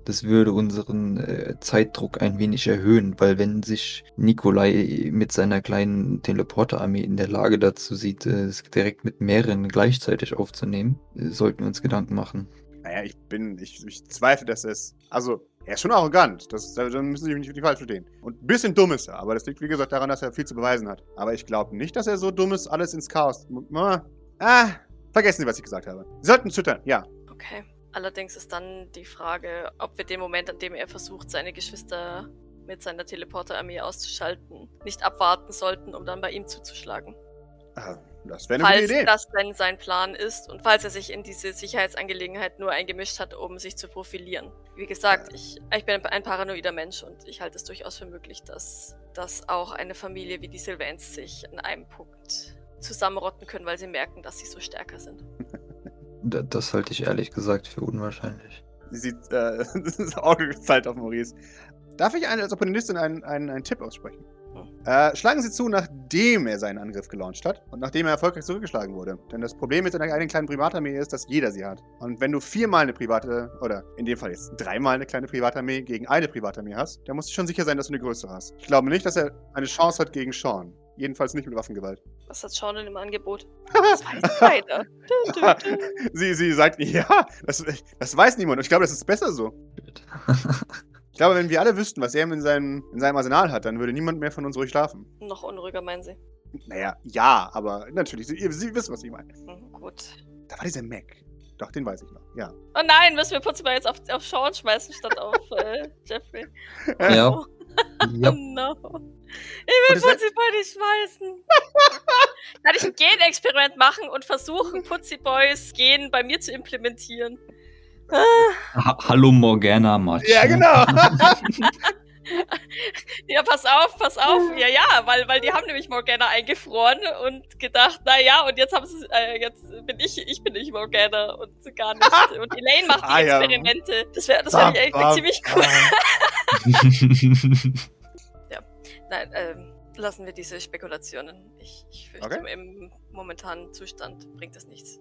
das würde unseren äh, Zeitdruck ein wenig erhöhen, weil wenn sich Nikolai mit seiner kleinen Teleporterarmee in der Lage dazu sieht, äh, es direkt mit mehreren gleichzeitig aufzunehmen, äh, sollten wir uns Gedanken machen. naja, ich bin, ich, ich zweifle, dass es. Also, er ist schon arrogant. Das, da da müssen Sie mich nicht falsch verstehen. Und ein bisschen dumm ist er, aber das liegt, wie gesagt, daran, dass er viel zu beweisen hat. Aber ich glaube nicht, dass er so dumm ist, alles ins Chaos. Ah, ah, vergessen Sie, was ich gesagt habe. Sie sollten zittern, ja. Okay. Allerdings ist dann die Frage, ob wir den Moment, an dem er versucht, seine Geschwister mit seiner Teleporterarmee auszuschalten, nicht abwarten sollten, um dann bei ihm zuzuschlagen. Ah, Das wäre eine falls gute Idee. das denn sein Plan ist und falls er sich in diese Sicherheitsangelegenheit nur eingemischt hat, um sich zu profilieren. Wie gesagt, ich, ich bin ein paranoider Mensch und ich halte es durchaus für möglich, dass, dass auch eine Familie wie die Sylvains sich an einem Punkt zusammenrotten können, weil sie merken, dass sie so stärker sind. Da- Das halte ich ehrlich gesagt für unwahrscheinlich. Sie sieht, äh, das Auge gezahlt auf Maurice. Darf ich eine, als Opportunistin einen, einen, einen Tipp aussprechen? Äh, schlagen Sie zu, nachdem er seinen Angriff gelauncht hat und nachdem er erfolgreich zurückgeschlagen wurde. Denn das Problem mit seiner eigenen kleinen Privatarmee ist, dass jeder sie hat. Und wenn du viermal eine private, oder in dem Fall jetzt dreimal eine kleine Privatarmee gegen eine Privatarmee hast, dann musst du schon sicher sein, dass du eine größere hast. Ich glaube nicht, dass er eine Chance hat gegen Sean. Jedenfalls nicht mit Waffengewalt. Was hat Sean denn im Angebot? Das weiß keiner. Sie, sie sagt, ja, das, das weiß niemand. Und ich glaube, das ist besser so. Ich glaube, wenn wir alle wüssten, was er in seinem, in seinem Arsenal hat, dann würde niemand mehr von uns ruhig schlafen. Noch unruhiger, meinen Sie? Naja, ja, aber natürlich, Sie, Sie wissen, was ich meine. Hm, gut. Da war dieser Mac. Doch, den weiß ich noch, ja. Oh nein, müssen wir Putzibar jetzt auf, auf Sean schmeißen statt auf äh, Jeffrey? Ja. Oh, ja. no. Ich will wär- Putziboy nicht schmeißen. Kann ich ein Genexperiment machen und versuchen, Putziboys Gen bei mir zu implementieren? Ha Hallo Morgana Matsch. Ja, genau. Ja, pass auf, pass auf. Ja, ja, weil, weil die haben nämlich Morgana eingefroren und gedacht, na ja, und jetzt haben sie, äh, jetzt bin ich, ich bin nicht Morgana und gar nicht. Und Elaine macht die Ah. Experimente. Das wäre, das bam, ziemlich cool. bam. Nein, ähm, lassen wir diese Spekulationen. Ich, ich fürchte, Okay. im momentanen Zustand bringt es nichts.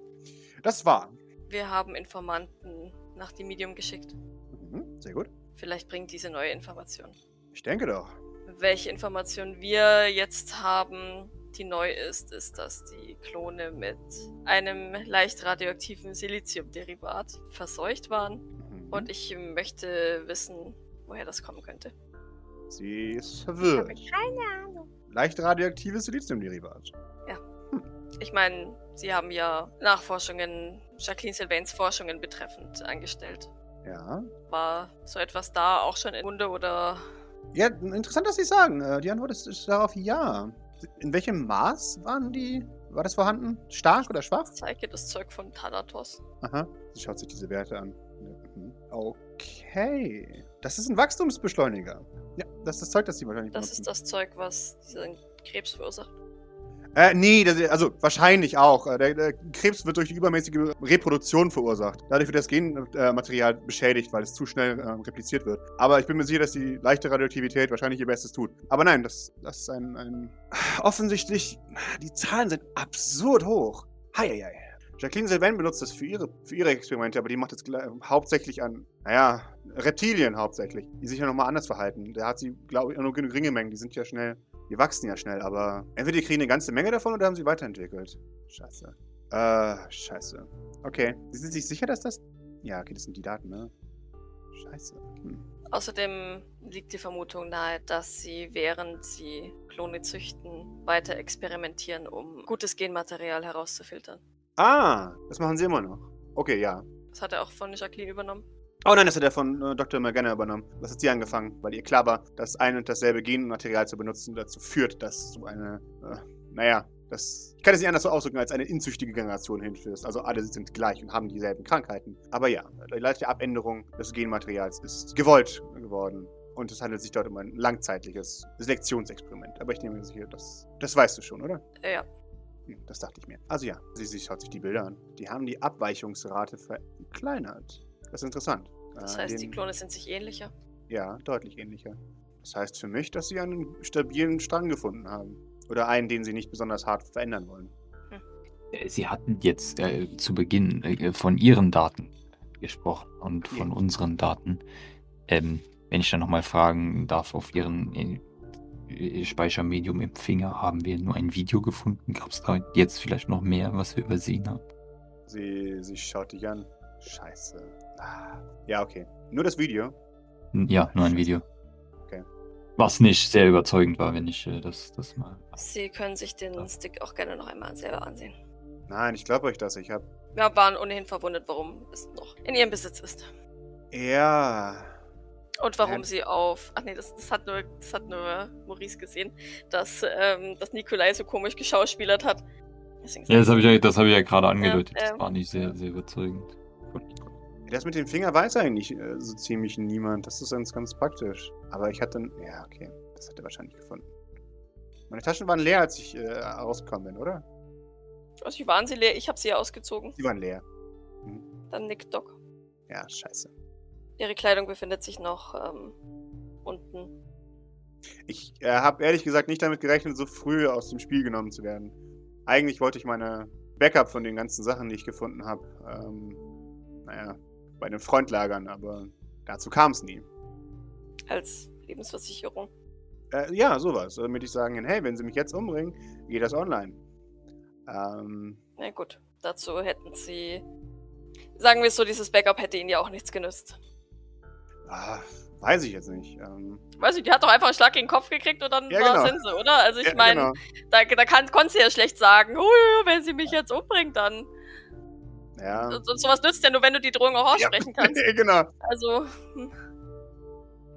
Das war. Wir haben Informanten nach dem Medium geschickt. Mhm, sehr gut. Vielleicht bringt diese neue Information. Ich denke doch. Welche Information wir jetzt haben, die neu ist, ist, dass die Klone mit einem leicht radioaktiven Siliziumderivat verseucht waren. Mhm. Und ich möchte wissen, woher das kommen könnte. Sie ist Ich verwirrt. habe keine Ahnung. Leicht radioaktives Siliziumderivat. Ich meine, Sie haben ja Nachforschungen, Jacqueline Sylvains Forschungen betreffend angestellt. Ja. War so etwas da auch schon in Munde oder Ja, interessant, dass Sie sagen. Äh, Die Antwort ist, ist darauf ja. In welchem Maß waren die? War das vorhanden? Stark oder schwach? zeige das Zeug von Thanatos? Aha. Sie schaut sich diese Werte an. Mhm. Okay. Das ist ein Wachstumsbeschleuniger. Ja, das ist das Zeug, das Sie wahrscheinlich Das ist das Zeug, was diesen Krebs verursacht. Äh, nee, das, also wahrscheinlich auch. Äh, Der, der Krebs wird durch die übermäßige Reproduktion verursacht. Dadurch wird das Genmaterial beschädigt, weil es zu schnell äh, repliziert wird. Aber ich bin mir sicher, dass die leichte Radioaktivität wahrscheinlich ihr Bestes tut. Aber nein, das, das ist ein, ein. Offensichtlich, die Zahlen sind absurd hoch. Heieiei. Jacqueline Sylvain benutzt das für ihre, für ihre Experimente, aber die macht gla- hauptsächlich an, naja, Reptilien hauptsächlich, die sich ja nochmal anders verhalten. Da hat sie, glaube ich, nur geringe Mengen, die sind ja schnell die wachsen ja schnell, aber entweder die kriegen eine ganze Menge davon oder haben sie weiterentwickelt. Scheiße. Äh, scheiße. Okay. Sie sind sich sicher, dass das. Ja, okay, das sind die Daten, ne? Scheiße. Hm. Außerdem liegt die Vermutung nahe, dass sie, während sie Klone züchten, weiter experimentieren, um gutes Genmaterial herauszufiltern. Ah, das machen sie immer noch. Okay, ja. Das hat er auch von Jacqueline übernommen. Oh nein, das hat er von äh, Dr. Morgana übernommen. Das hat sie angefangen, weil ihr klar war, dass ein und dasselbe Genmaterial zu benutzen dazu führt, dass so eine, äh, naja, das, ich kann es nicht anders so ausdrücken, als eine inzüchtige Generation hinführst. Also alle sind gleich und haben dieselben Krankheiten. Aber ja, die leichte Abänderung des Genmaterials ist gewollt geworden. Und es handelt sich dort um ein langzeitliches Selektionsexperiment. Aber ich nehme mir sicher, das, das weißt du schon, oder? Äh, ja, Hm, Das dachte ich mir. Also ja, sie, sie schaut sich die Bilder an. Die haben die Abweichungsrate verkleinert. Das ist interessant. das Äh, heißt, die den- Klone sind sich ähnlicher. ja, deutlich ähnlicher. Das heißt für mich, dass sie einen stabilen Strang gefunden haben. Oder einen, den sie nicht besonders hart verändern wollen. Äh, Sie hatten jetzt äh, zu Beginn äh, von Ihren Daten gesprochen und von Ja. unseren Daten. Ähm, wenn ich dann nochmal fragen darf, auf Ihren äh, äh, Speichermedium im Finger haben wir nur ein Video gefunden. Gab es da jetzt vielleicht noch mehr, was wir übersehen haben? Sie, sie schaut dich an. Scheiße. Ah. Ja, okay. Nur das Video. Ja, nur ein. Video. Okay. Was nicht sehr überzeugend war, wenn ich äh, das, das mal. Sie können sich den Stick auch gerne noch einmal selber ansehen. Nein, ich glaube euch das. Ich habe. Wir waren ohnehin verwundert, warum es noch in ihrem Besitz ist. Ja. Und warum Ähm. sie auf. Ach nee, das, das, hat, nur, das hat nur Maurice gesehen, dass, ähm, dass Nikolai so komisch geschauspielert hat. Deswegen Ja, das habe ich, ja- das hab ich ja gerade angedeutet. ähm. das war nicht sehr, sehr überzeugend. Das mit dem Finger weiß eigentlich äh, so ziemlich niemand. Das ist ganz, ganz praktisch. Aber ich hatte. Ja, okay. Das hat er wahrscheinlich gefunden. Meine Taschen waren leer, als ich äh, rausgekommen bin, oder? Also, wie waren sie leer? Ich habe sie ja ausgezogen. Die waren leer. Dann nickt Doc. Ja, scheiße. Ihre Kleidung befindet sich noch ähm, unten. Ich äh, habe ehrlich gesagt nicht damit gerechnet, so früh aus dem Spiel genommen zu werden. Eigentlich wollte ich meine Backup von den ganzen Sachen, die ich gefunden habe, ähm, naja, bei einem Freund lagern, aber dazu kam es nie. Als Lebensversicherung. Äh, ja, sowas. Damit ich sagen kann, hey, wenn sie mich jetzt umbringen, geht das online. Ähm, Na gut, dazu hätten sie. Sagen wir es so, dieses Backup hätte ihnen ja auch nichts genützt. Ah, weiß ich jetzt nicht. Ähm, Weiß ich, die hat doch einfach einen Schlag gegen den Kopf gekriegt und dann Ja, war genau. Sense, oder? Also ich ja, meine, genau. da, da kann, konntest du ja schlecht sagen, "Hui, wenn sie mich jetzt umbringt, dann. Ja. Und, und sowas nützt ja nur, wenn du die Drohung auch Ja. aussprechen kannst. genau. Also, hm,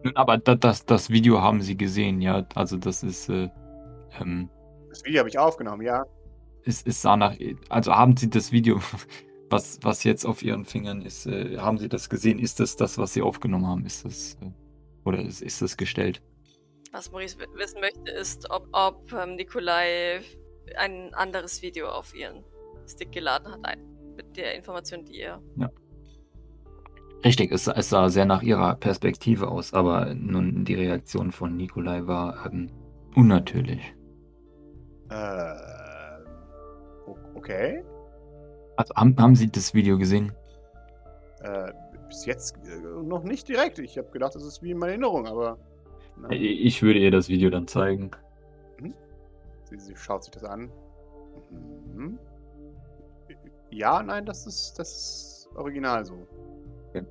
Nun, Aber da, das, das Video haben Sie gesehen, ja. Also das ist, äh, ähm, Das Video habe ich aufgenommen, ja. es, es sah nach, also haben Sie das Video, was, was jetzt auf Ihren Fingern ist, äh, haben Sie das gesehen? Ist das das, was Sie aufgenommen haben? Ist das, äh, Oder ist, ist das gestellt? Was Maurice wi- wissen möchte, ist, ob, ob ähm, Nikolai ein anderes Video auf ihren Stick geladen hat. Ein, mit der Information, die ihr. Richtig, es, es sah sehr nach ihrer Perspektive aus, aber nun die Reaktion von Nikolai war ähm, unnatürlich. Äh, okay. Also, haben, haben Sie das Video gesehen? Äh, bis jetzt äh, noch nicht direkt. Ich habe gedacht, das ist wie in meiner Erinnerung, aber. na, Ich würde ihr das Video dann zeigen. sie, sie schaut sich das an. Mhm. Ja, nein, das ist, das ist original so. Okay.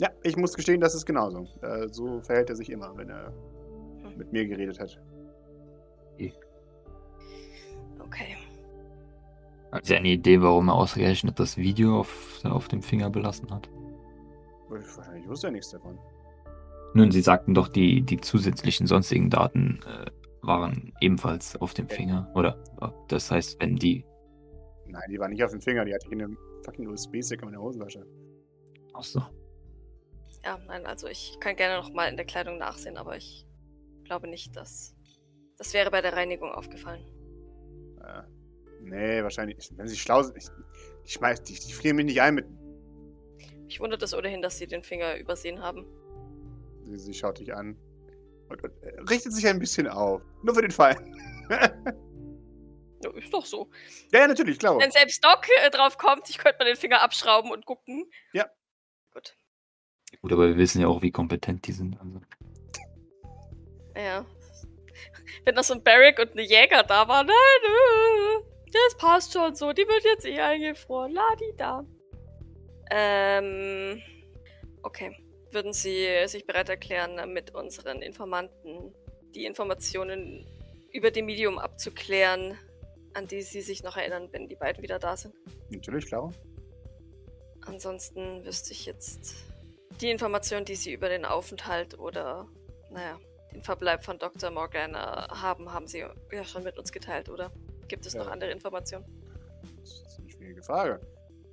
Ja, ich muss gestehen, das ist genauso. Äh, so verhält er sich immer, wenn er mit mir geredet hat. Okay. Haben Sie eine Idee, warum er ausgerechnet das Video auf, auf dem Finger belassen hat? Wahrscheinlich wusste er nichts davon. Nun, Sie sagten doch, die, die zusätzlichen sonstigen Daten äh, waren ebenfalls auf dem Finger, oder? Das heißt, wenn die. Nein, die war nicht auf dem Finger, die hatte ich in einem fucking USB-Stick in meiner Hosentasche. Ach so. Ja, nein, also ich kann gerne nochmal in der Kleidung nachsehen, aber ich glaube nicht, dass. Das wäre bei der Reinigung aufgefallen. Äh, nee, wahrscheinlich. Wenn sie schlau sind. Ich, ich schmeiß, die, die frieren mich nicht ein mit. Ich wundert es ohnehin, dass sie den Finger übersehen haben. Sie, sie schaut dich an. Und, und äh, richtet sich ein bisschen auf. Nur für den Fall. Ja, ist doch so. ja, ja, natürlich, klar. Wenn selbst Doc äh, drauf kommt, ich könnte mal den Finger abschrauben und gucken. Ja. Gut. Gut, aber wir wissen ja auch, wie kompetent die sind. Also. Ja. Wenn da so ein Barrick und eine Jäger da waren, nein, äh, das passt schon so, die wird jetzt eh eingefroren, ladi da. Ähm, okay. Würden Sie sich bereit erklären, mit unseren Informanten die Informationen über die Medium abzuklären, an die Sie sich noch erinnern, wenn die beiden wieder da sind? Natürlich, klar. Ansonsten wüsste ich jetzt die Information, die Sie über den Aufenthalt oder, naja, den Verbleib von Dr. Morgana haben, haben Sie ja schon mit uns geteilt, oder? Gibt es noch Ja. andere Informationen? Das ist eine schwierige Frage.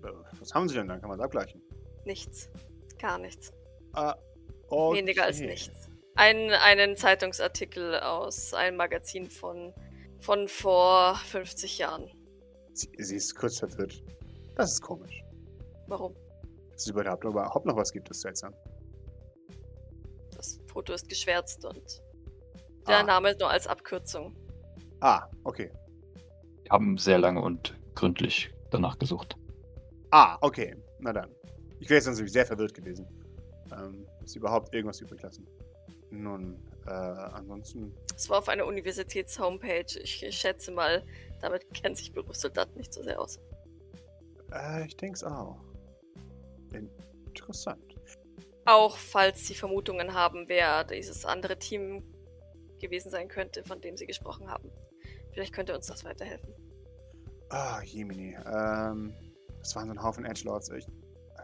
Äh, Was haben sie denn? Dann kann man es abgleichen. Nichts. Gar nichts. Ah, okay. Weniger als nichts. Ein, einen Zeitungsartikel aus einem Magazin von, von vor 50 Jahren. Sie, sie ist kurz verwirrt. Das ist komisch. Warum? Dass es überhaupt, überhaupt noch was gibt, ist seltsam. Das Foto ist geschwärzt und der Ah. Name nur als Abkürzung. Ah, okay. Wir haben sehr lange und gründlich danach gesucht. Ah, okay. Na dann. Ich wäre jetzt natürlich sehr verwirrt gewesen. Ähm, sie überhaupt irgendwas übrig lassen. Nun, äh, ansonsten. Es war auf einer Universitäts-Homepage. Ich, ich schätze mal, damit kennen sich Berufssoldaten nicht so sehr aus. Äh, ich denke es auch. Interessant. Auch falls Sie Vermutungen haben, wer dieses andere Team gewesen sein könnte, von dem Sie gesprochen haben. Vielleicht könnte uns das weiterhelfen. Ah, Jemini. Ähm, das waren so ein Haufen Edgelords. Ich, äh,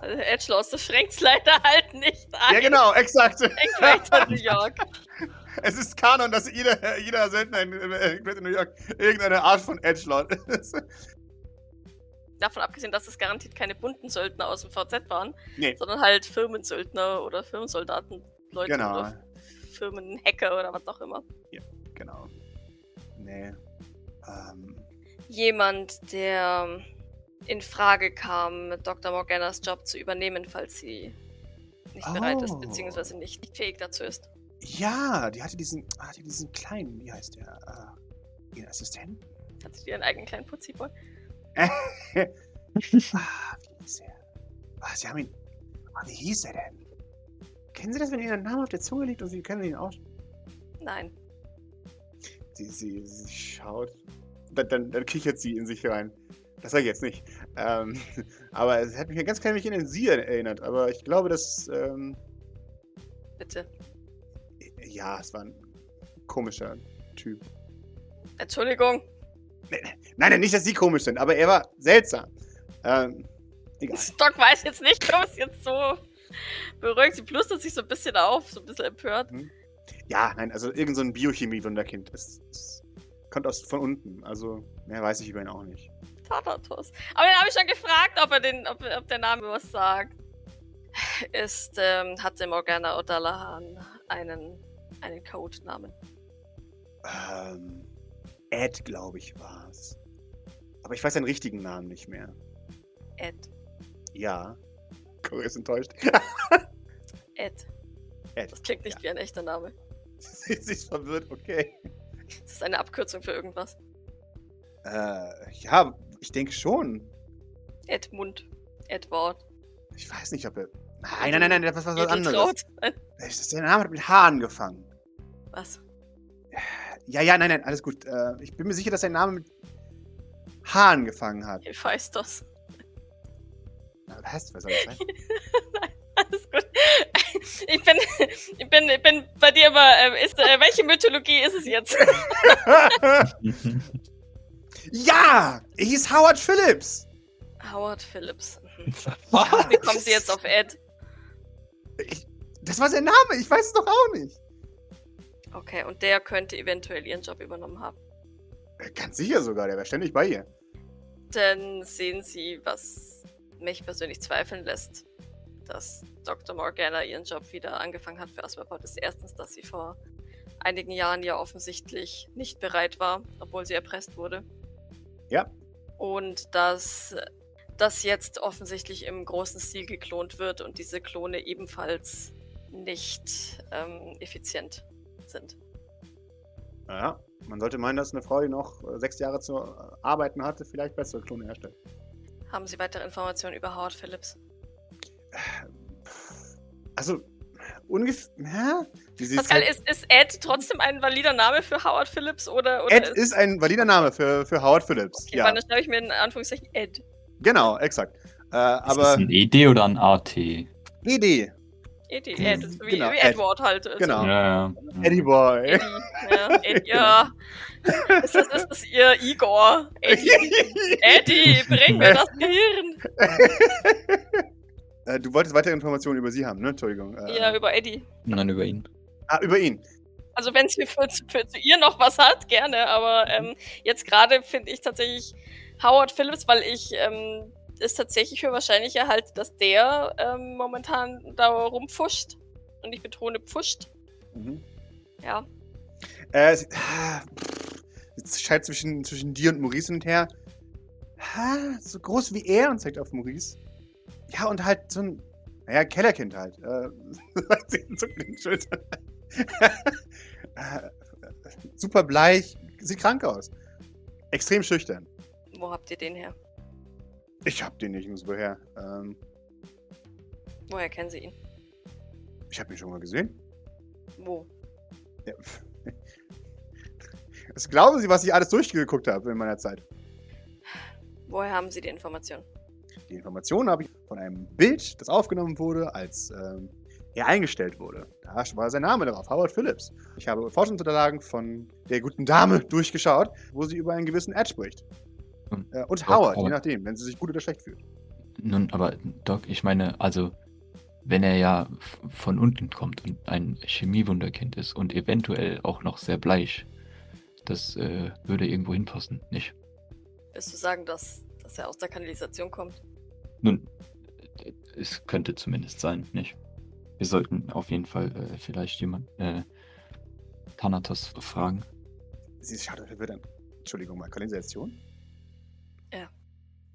Also Edgelords, das schränkt leider halt nicht ein. ja, genau, exakt. Ich weiter New York. Es ist Kanon, dass jeder, jeder Söldner in, in New York irgendeine Art von Edgelord ist. Davon abgesehen, dass es garantiert keine bunten Söldner aus dem VZ waren, nee, sondern halt Firmensöldner oder Firmensoldaten, Leute Genau. oder Firmenhacker oder was auch immer. Genau. Nee. Ähm, Jemand, der in Frage kam, Dr. Morganas Job zu übernehmen, falls sie nicht bereit ist, Oh. beziehungsweise nicht fähig dazu ist. ja, die hatte diesen, ah, die diesen kleinen, wie heißt der? Äh, ihren Assistenten? Hat sie ihren eigenen kleinen Putziboy? ah, wie hieß er? Ah, sie haben ihn. Ah, wie hieß er denn? Kennen Sie das, wenn ein Name auf der Zunge liegt und Sie können ihn aus. Nein. Sie, sie, sie schaut. Dann, dann, dann kichert sie in sich rein. Das sage ich jetzt nicht. Ähm, aber es hat mich ja ganz klein wenig an sie erinnert. Aber ich glaube, dass. Ähm, Bitte. ja, es war ein komischer Typ. Entschuldigung. Nein, nein, nicht, dass Sie komisch sind, aber er war seltsam. Ähm, egal. Stock weiß jetzt nicht, warum es jetzt so beruhigt. Sie plustert sich so ein bisschen auf, so ein bisschen empört. Ja, nein, also irgend so ein Biochemie-Wunderkind. Es, es kommt aus von unten. Also, mehr weiß ich über ihn auch nicht. Thanatos. Aber den habe ich schon gefragt, ob, er den, ob, ob der Name was sagt. ist, ähm, hatte Morgana O'Dallahan einen, einen Codenamen? Ähm, Ed, glaube ich, war es. Aber ich weiß seinen richtigen Namen nicht mehr. Ed. Ja. Cory ist enttäuscht. Ed. Ed. Das klingt nicht wie ein echter Name. Sie ist verwirrt, okay. Das ist eine Abkürzung für irgendwas. Äh, ja, ich denke schon. Edmund. Edward. Ich weiß nicht, ob er. Nein, nein, nein, nein, das war was anderes. Nein, Das ist- Der Name hat mit H angefangen. Was? Ja, ja, nein, nein, alles gut. Äh, ich bin mir sicher, dass sein Name mit H angefangen hat. Hephaistos. Na, Was? Was soll das sein? Alles gut. Ich bin, ich bin, ich bin bei dir aber, äh, ist, äh, welche Mythologie ist es jetzt? ja! Er hieß Howard Phillips! Howard Phillips. Mhm. Was? Wie kommen Sie jetzt auf Ed? Ich, das war sein Name, ich weiß es doch auch nicht. Okay, und der könnte eventuell Ihren Job übernommen haben. Äh, Ganz sicher sogar, der war ständig bei ihr. Dann sehen Sie, was mich persönlich zweifeln lässt, dass Dr. Morgana ihren Job wieder angefangen hat für Asperport, ist erstens, dass sie vor einigen Jahren ja offensichtlich nicht bereit war, obwohl sie erpresst wurde. Ja. Und dass das jetzt offensichtlich im großen Stil geklont wird und diese Klone ebenfalls nicht ähm, effizient sind. Ja, man sollte meinen, dass eine Frau, die noch äh, sechs Jahre zu äh, arbeiten hatte, vielleicht bessere Klone herstellt. Haben Sie weitere Informationen über Howard Phillips? Also, ungefähr. Hä? Wie sie Pascal, halt- ist, ist Ed trotzdem ein valider Name für Howard Phillips oder, oder Ed ist ein valider Name für, für Howard Phillips. Okay, ja, dann schreibe ich mir in Anführungszeichen Ed. genau, exakt. Äh, Ist das aber ein ED oder ein AT? Ed, Ed, Ed, ist wie, genau, wie Ed. Edward halt. Also Genau. Ja, ja. Eddie Boy. Eddie, ja, Ed, ja. Ist das, ist das ihr Igor? Eddie, Eddie, bring mir das Gehirn. äh, du wolltest weitere Informationen über sie haben, ne? Entschuldigung. Äh, Ja, über Eddie. Nein, über ihn. Ah, über ihn. Also wenn sie für, für zu ihr noch was hat, gerne. Aber ähm, jetzt gerade finde ich tatsächlich Howard Phillips, weil ich ähm, es tatsächlich für wahrscheinlicher halte, dass der ähm, momentan da rumpfuscht. Und ich betone pfuscht. Mhm. Ja. Äh, sie, ah, es scheint zwischen, zwischen dir und Maurice hin und her. Ha, so groß wie er und zeigt auf Maurice. Ja, und halt so ein, naja, Kellerkind halt. Äh, äh, super bleich, sieht krank aus. Extrem schüchtern. Wo habt ihr den her? Ich hab den nicht nirgendwo her. Ähm, Woher kennen sie ihn? ich hab ihn schon mal gesehen. Wo? Ja. Was glauben Sie, was ich alles durchgeguckt habe in meiner Zeit? Woher haben sie die Information? Die Informationen habe ich von einem Bild, das aufgenommen wurde, als ähm, er eingestellt wurde. Da war sein Name drauf, Howard Phillips. Ich habe Forschungsunterlagen von der guten Dame durchgeschaut, wo sie über einen gewissen Ed spricht. Hm. Äh, und Doc, Howard, je nachdem, wenn sie sich gut oder schlecht fühlt. Nun, aber Doc, ich meine, also, wenn er ja von unten kommt und ein Chemiewunderkind ist und eventuell auch noch sehr bleich, das äh, würde irgendwo hinpassen, nicht? Willst du sagen, dass, dass er aus der Kanalisation kommt? Nun, es könnte zumindest sein, nicht? Wir sollten auf jeden Fall äh, vielleicht jemand, äh, Thanatos fragen. Sie schaut verwirrt an. Entschuldigung, mal, Kanalisation? Ja.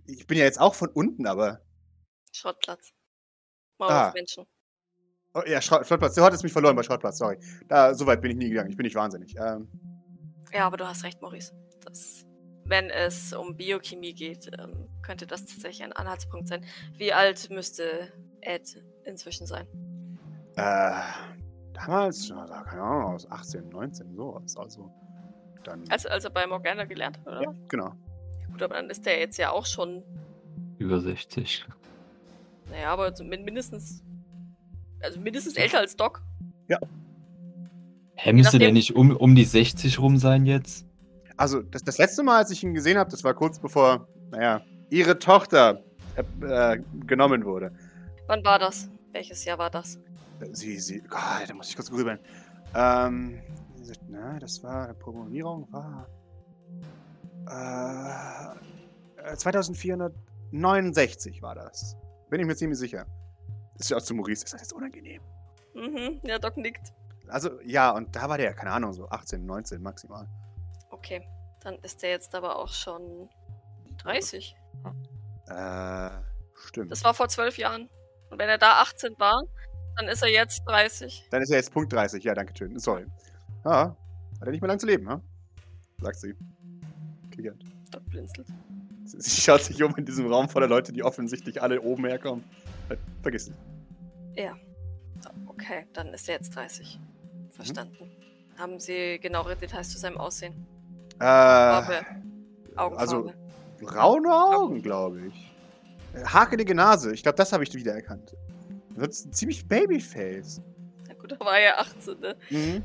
Ich bin ja jetzt auch von unten, aber. Schrottplatz. Mauer Ah. auf Menschen. Oh, ja, Schrott, Schrottplatz. Du hattest mich verloren bei Schrottplatz, sorry. Da, so weit bin ich nie gegangen. Ich bin nicht wahnsinnig. Ähm, Ja, aber du hast recht, Maurice. Das, wenn es um Biochemie geht, ähm, könnte das tatsächlich ein Anhaltspunkt sein. Wie alt müsste Ed inzwischen sein? Äh, damals, also, keine Ahnung, aus 18, 19, sowas. Also, dann. Als, als er bei Morgana gelernt hat, oder? ja, genau. Gut, aber dann ist der jetzt ja auch schon, Über 60. naja, aber mindestens, also mindestens älter als Doc. Hä, müsste der nicht um, um die 60 rum sein jetzt? Also, das, das letzte Mal, als ich ihn gesehen habe, das war kurz bevor, naja, ihre Tochter äh, äh, genommen wurde. Wann war das? Welches Jahr war das? Sie, sie, Gott, da muss ich kurz grübeln. Ähm, na, das war, Programmierung war, äh, äh, 2469 war das. Bin ich mir ziemlich sicher. Das ist auch zu Maurice. Das ist jetzt unangenehm. Mhm, ja, Doc nickt. Also, ja, und da war der, keine Ahnung, so 18, 19 maximal. Okay, dann ist der jetzt aber auch schon 30. Äh, stimmt. Das war vor zwölf Jahren. Und wenn er da 18 war, dann ist er jetzt 30. Dann ist er jetzt Punkt 30. Ja, danke schön. Sorry. Ah, hat er nicht mehr lang zu leben, ha? Sagt sie. Kickernd. Doc blinzelt. Sie schaut sich um in diesem Raum voller Leute, die offensichtlich alle oben herkommen. Äh, Vergiss es. Okay, dann ist er jetzt 30. Verstanden. Haben Sie genauere Details zu seinem Aussehen? Äh, Farbe, Augenfarbe. also- braune Augen, glaube ich. Hakelige Nase. Ich glaube, das habe ich wiedererkannt. Ansonsten ziemlich Babyface. Na gut, da war er 18, ne? Mhm.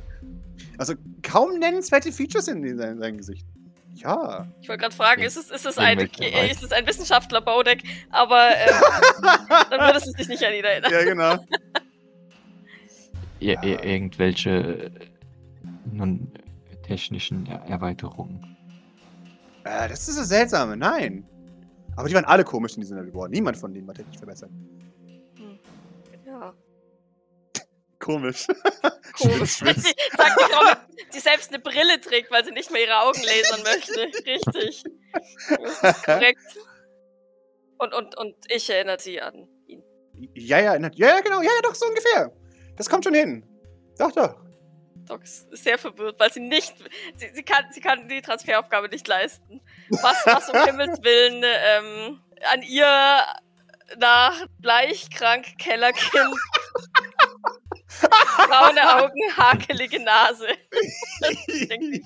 Also kaum nennenswerte Features in seinem, seinem Gesicht. Ja. Ich wollte gerade fragen, Ja. ist es, ist, es ein, äh, ist es ein Wissenschaftler-Baudeck? Aber ähm, dann würde es sich nicht an ihn erinnern. ja, genau. Ja. ir irgendwelche äh, nun technischen Er Erweiterungen. Äh, das ist das Seltsame. Nein. Aber die waren alle komisch in diesem Level. Niemand von denen war technisch verbessert. Ja, Komisch. komisch. Schwitz. Sie sagt die Frau, die selbst eine Brille trägt, weil sie nicht mehr ihre Augen lasern möchte. Richtig. Das ist korrekt. Und, und, und ich erinnere sie an ihn. Ja, ja, ja, ja, genau. Ja, ja, doch, so ungefähr. Das kommt schon hin. Doch, doch. Doc ist sehr verwirrt, weil sie nicht, sie, sie, kann, sie kann die Transferaufgabe nicht leisten. Was, was um Himmels Willen ähm, an ihr nach bleichkrank Kellerkind, braune Augen, hakelige Nase ich.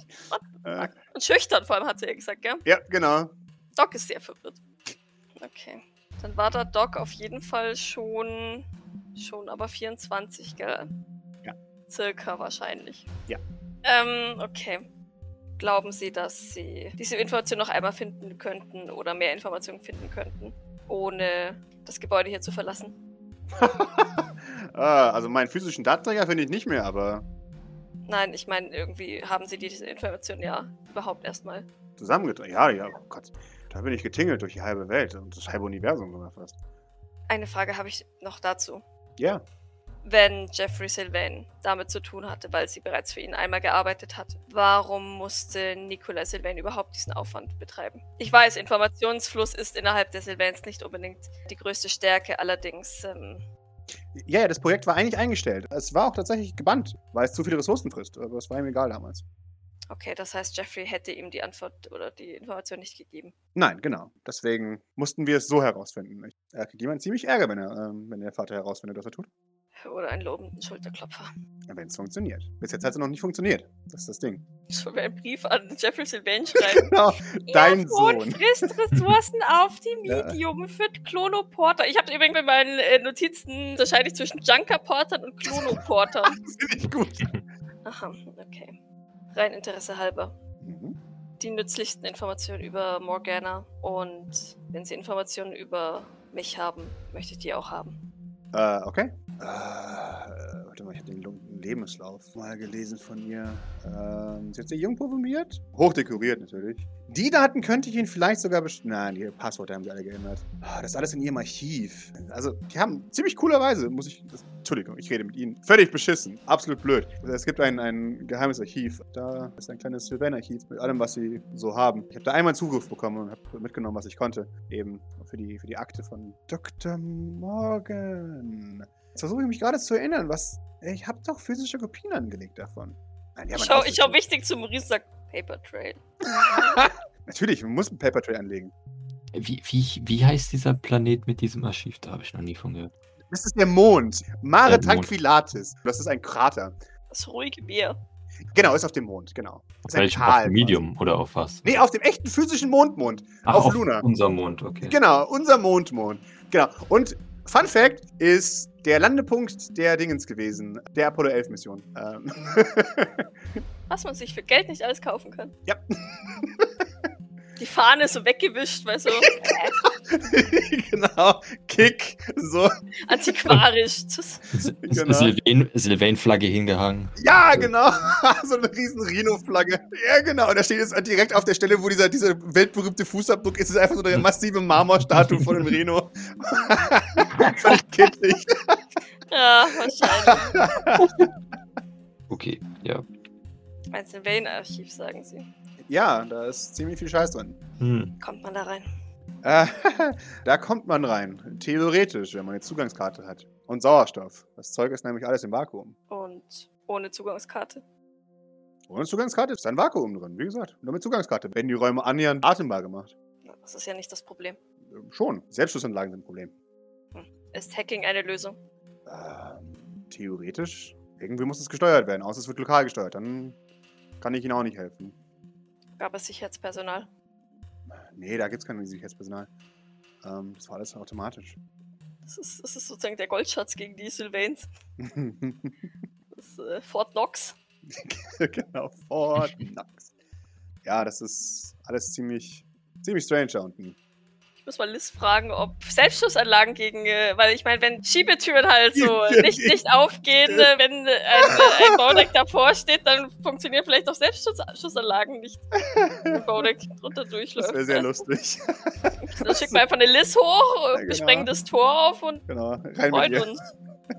Und schüchtern vor allem, hat sie ja gesagt, gell? ja, genau. Doc ist sehr verwirrt. Okay. Dann war da Doc auf jeden Fall schon, schon aber 24, gell? Circa wahrscheinlich. Ja. Ähm, okay. Glauben Sie, dass Sie diese Information noch einmal finden könnten oder mehr Informationen finden könnten, ohne das Gebäude hier zu verlassen? ah, also meinen physischen Datenträger finde ich nicht mehr, aber Nein, ich meine, irgendwie haben Sie diese Information ja überhaupt erstmal. zusammengetragen. Ja, ja, oh Gott. Da bin ich getingelt durch die halbe Welt und das halbe Universum sogar fast. Eine Frage habe ich noch dazu. Ja. Wenn Jeffrey Sylvain damit zu tun hatte, weil sie bereits für ihn einmal gearbeitet hat. Warum musste Nicola Sylvain überhaupt diesen Aufwand betreiben? Ich weiß, Informationsfluss ist innerhalb der Sylvains nicht unbedingt die größte Stärke, allerdings ähm, Ja, ja, das Projekt war eigentlich eingestellt. Es war auch tatsächlich gebannt, weil es zu viele Ressourcen frisst. Aber es war ihm egal damals. okay, das heißt, Jeffrey hätte ihm die Antwort oder die Information nicht gegeben. Nein, genau. Deswegen mussten wir es so herausfinden. Er kriegt jemand ziemlich Ärger, wenn, er, ähm, wenn der Vater herausfindet, was er tut. Oder einen lobenden Schulterklopfer. Wenn es funktioniert. Bis jetzt hat es noch nicht funktioniert. Das ist das Ding. Sollen wir einen Brief an Jeffrey Sylvain schreiben? Genau, dein Sohn Sohn. frisst Ressourcen auf Ja. Medium für Klonoporter. Ich habe übrigens bei meinen äh, Notizen unterscheide ich zwischen Junkerportern und Klonoportern. Das finde ich gut. Aha, okay. Rein Interesse halber. Mhm. Die nützlichsten Informationen über Morgana und wenn Sie Informationen über mich haben, möchte ich die auch haben. Äh, okay. Äh, warte mal, ich habe den Lu- Lebenslauf mal gelesen von ihr. Ähm, sie hat sehr jung promoviert. Hochdekoriert natürlich. Die Daten könnte ich Ihnen vielleicht sogar best Nein, die Passworte haben sie alle geändert. Ah, Das ist alles in Ihrem Archiv. Also, die haben ziemlich coolerweise, muss ich. Das, Entschuldigung, ich rede mit Ihnen. Völlig beschissen. Absolut blöd. Es gibt ein, ein geheimes Archiv. Da ist ein kleines Sylvain-Archiv mit allem, was Sie so haben. Ich habe da einmal Zugriff bekommen und habe mitgenommen, was ich konnte. Eben für die, für die Akte von Dr. Morgan. Jetzt versuche ich mich gerade zu erinnern, was. Ich habe doch physische Kopien angelegt davon. Nein, Ich einen schau, ich schau Ausdruck. wichtig zu Maurice und Paper Trail. Natürlich, man muss ein Paper Tray anlegen. Wie, wie, wie heißt dieser Planet mit diesem Archiv? Da habe ich noch nie von gehört. Das ist der Mond. Mare Der Mond. Tranquillatis. Das ist ein Krater. Das ruhige Meer. Genau, ist auf dem Mond, genau. Ist ein Welchem? Auf dem Medium oder auf was? Nee, auf dem echten physischen Mondmond. Ach, auf Luna. Unser Mond, okay. Genau, unser Mondmond. Genau. Und Fun Fact ist der Landepunkt der Dingens gewesen, der Apollo 11 Mission. Ähm. Was man sich für Geld nicht alles kaufen kann. ja. Die Fahne ist so weggewischt, weil so genau. Kick. So. antiquarisch. Genau. Sylvain- Sylvain-Flagge hingehangen. Ja, genau. so eine riesen Rhino-Flagge. Ja, genau. Und da steht jetzt direkt auf der Stelle, wo dieser, dieser weltberühmte Fußabdruck ist, ist einfach so eine massive Marmorstatue von einem Rhino. Völlig kindlich. Ja, wahrscheinlich. Okay, ja. Ein Sylvain-Archiv, sagen sie. ja, da ist ziemlich viel Scheiß drin. Hm. Kommt man da rein? Da kommt man rein. Theoretisch, wenn man eine Zugangskarte hat. Und Sauerstoff. Das Zeug ist nämlich alles im Vakuum. Und ohne Zugangskarte? Ohne Zugangskarte ist ein Vakuum drin. Wie gesagt, nur mit Zugangskarte. Werden die Räume annähernd atembar gemacht. Das ist ja nicht das Problem. Ähm, Schon. Selbstschussanlagen sind ein Problem. Ist Hacking eine Lösung? Ähm, theoretisch. Irgendwie muss es gesteuert werden. Außer es wird lokal gesteuert. Dann kann ich Ihnen auch nicht helfen. Gab es Sicherheitspersonal? Nee, da gibt es kein Sicherheitspersonal. Ähm, das war alles automatisch. Das ist, das ist sozusagen der Goldschatz gegen die Sylvains. Das ist äh, Fort Knox. genau, Fort Knox. Ja, das ist alles ziemlich, ziemlich strange da unten. Muss mal Liz fragen, ob Selbstschussanlagen gegen, äh, weil ich meine, wenn Schiebetüren halt so nicht, nicht aufgehen, wenn äh, ein, äh, ein Baudeck davor steht, dann funktionieren vielleicht auch Selbstschussanlagen nicht. Wenn ein Baudeck drunter durchläuft. Das wäre sehr lustig. Dann schicken wir einfach eine Liz hoch, Ja, genau. wir sprengen das Tor auf und genau, rein mit freuen uns.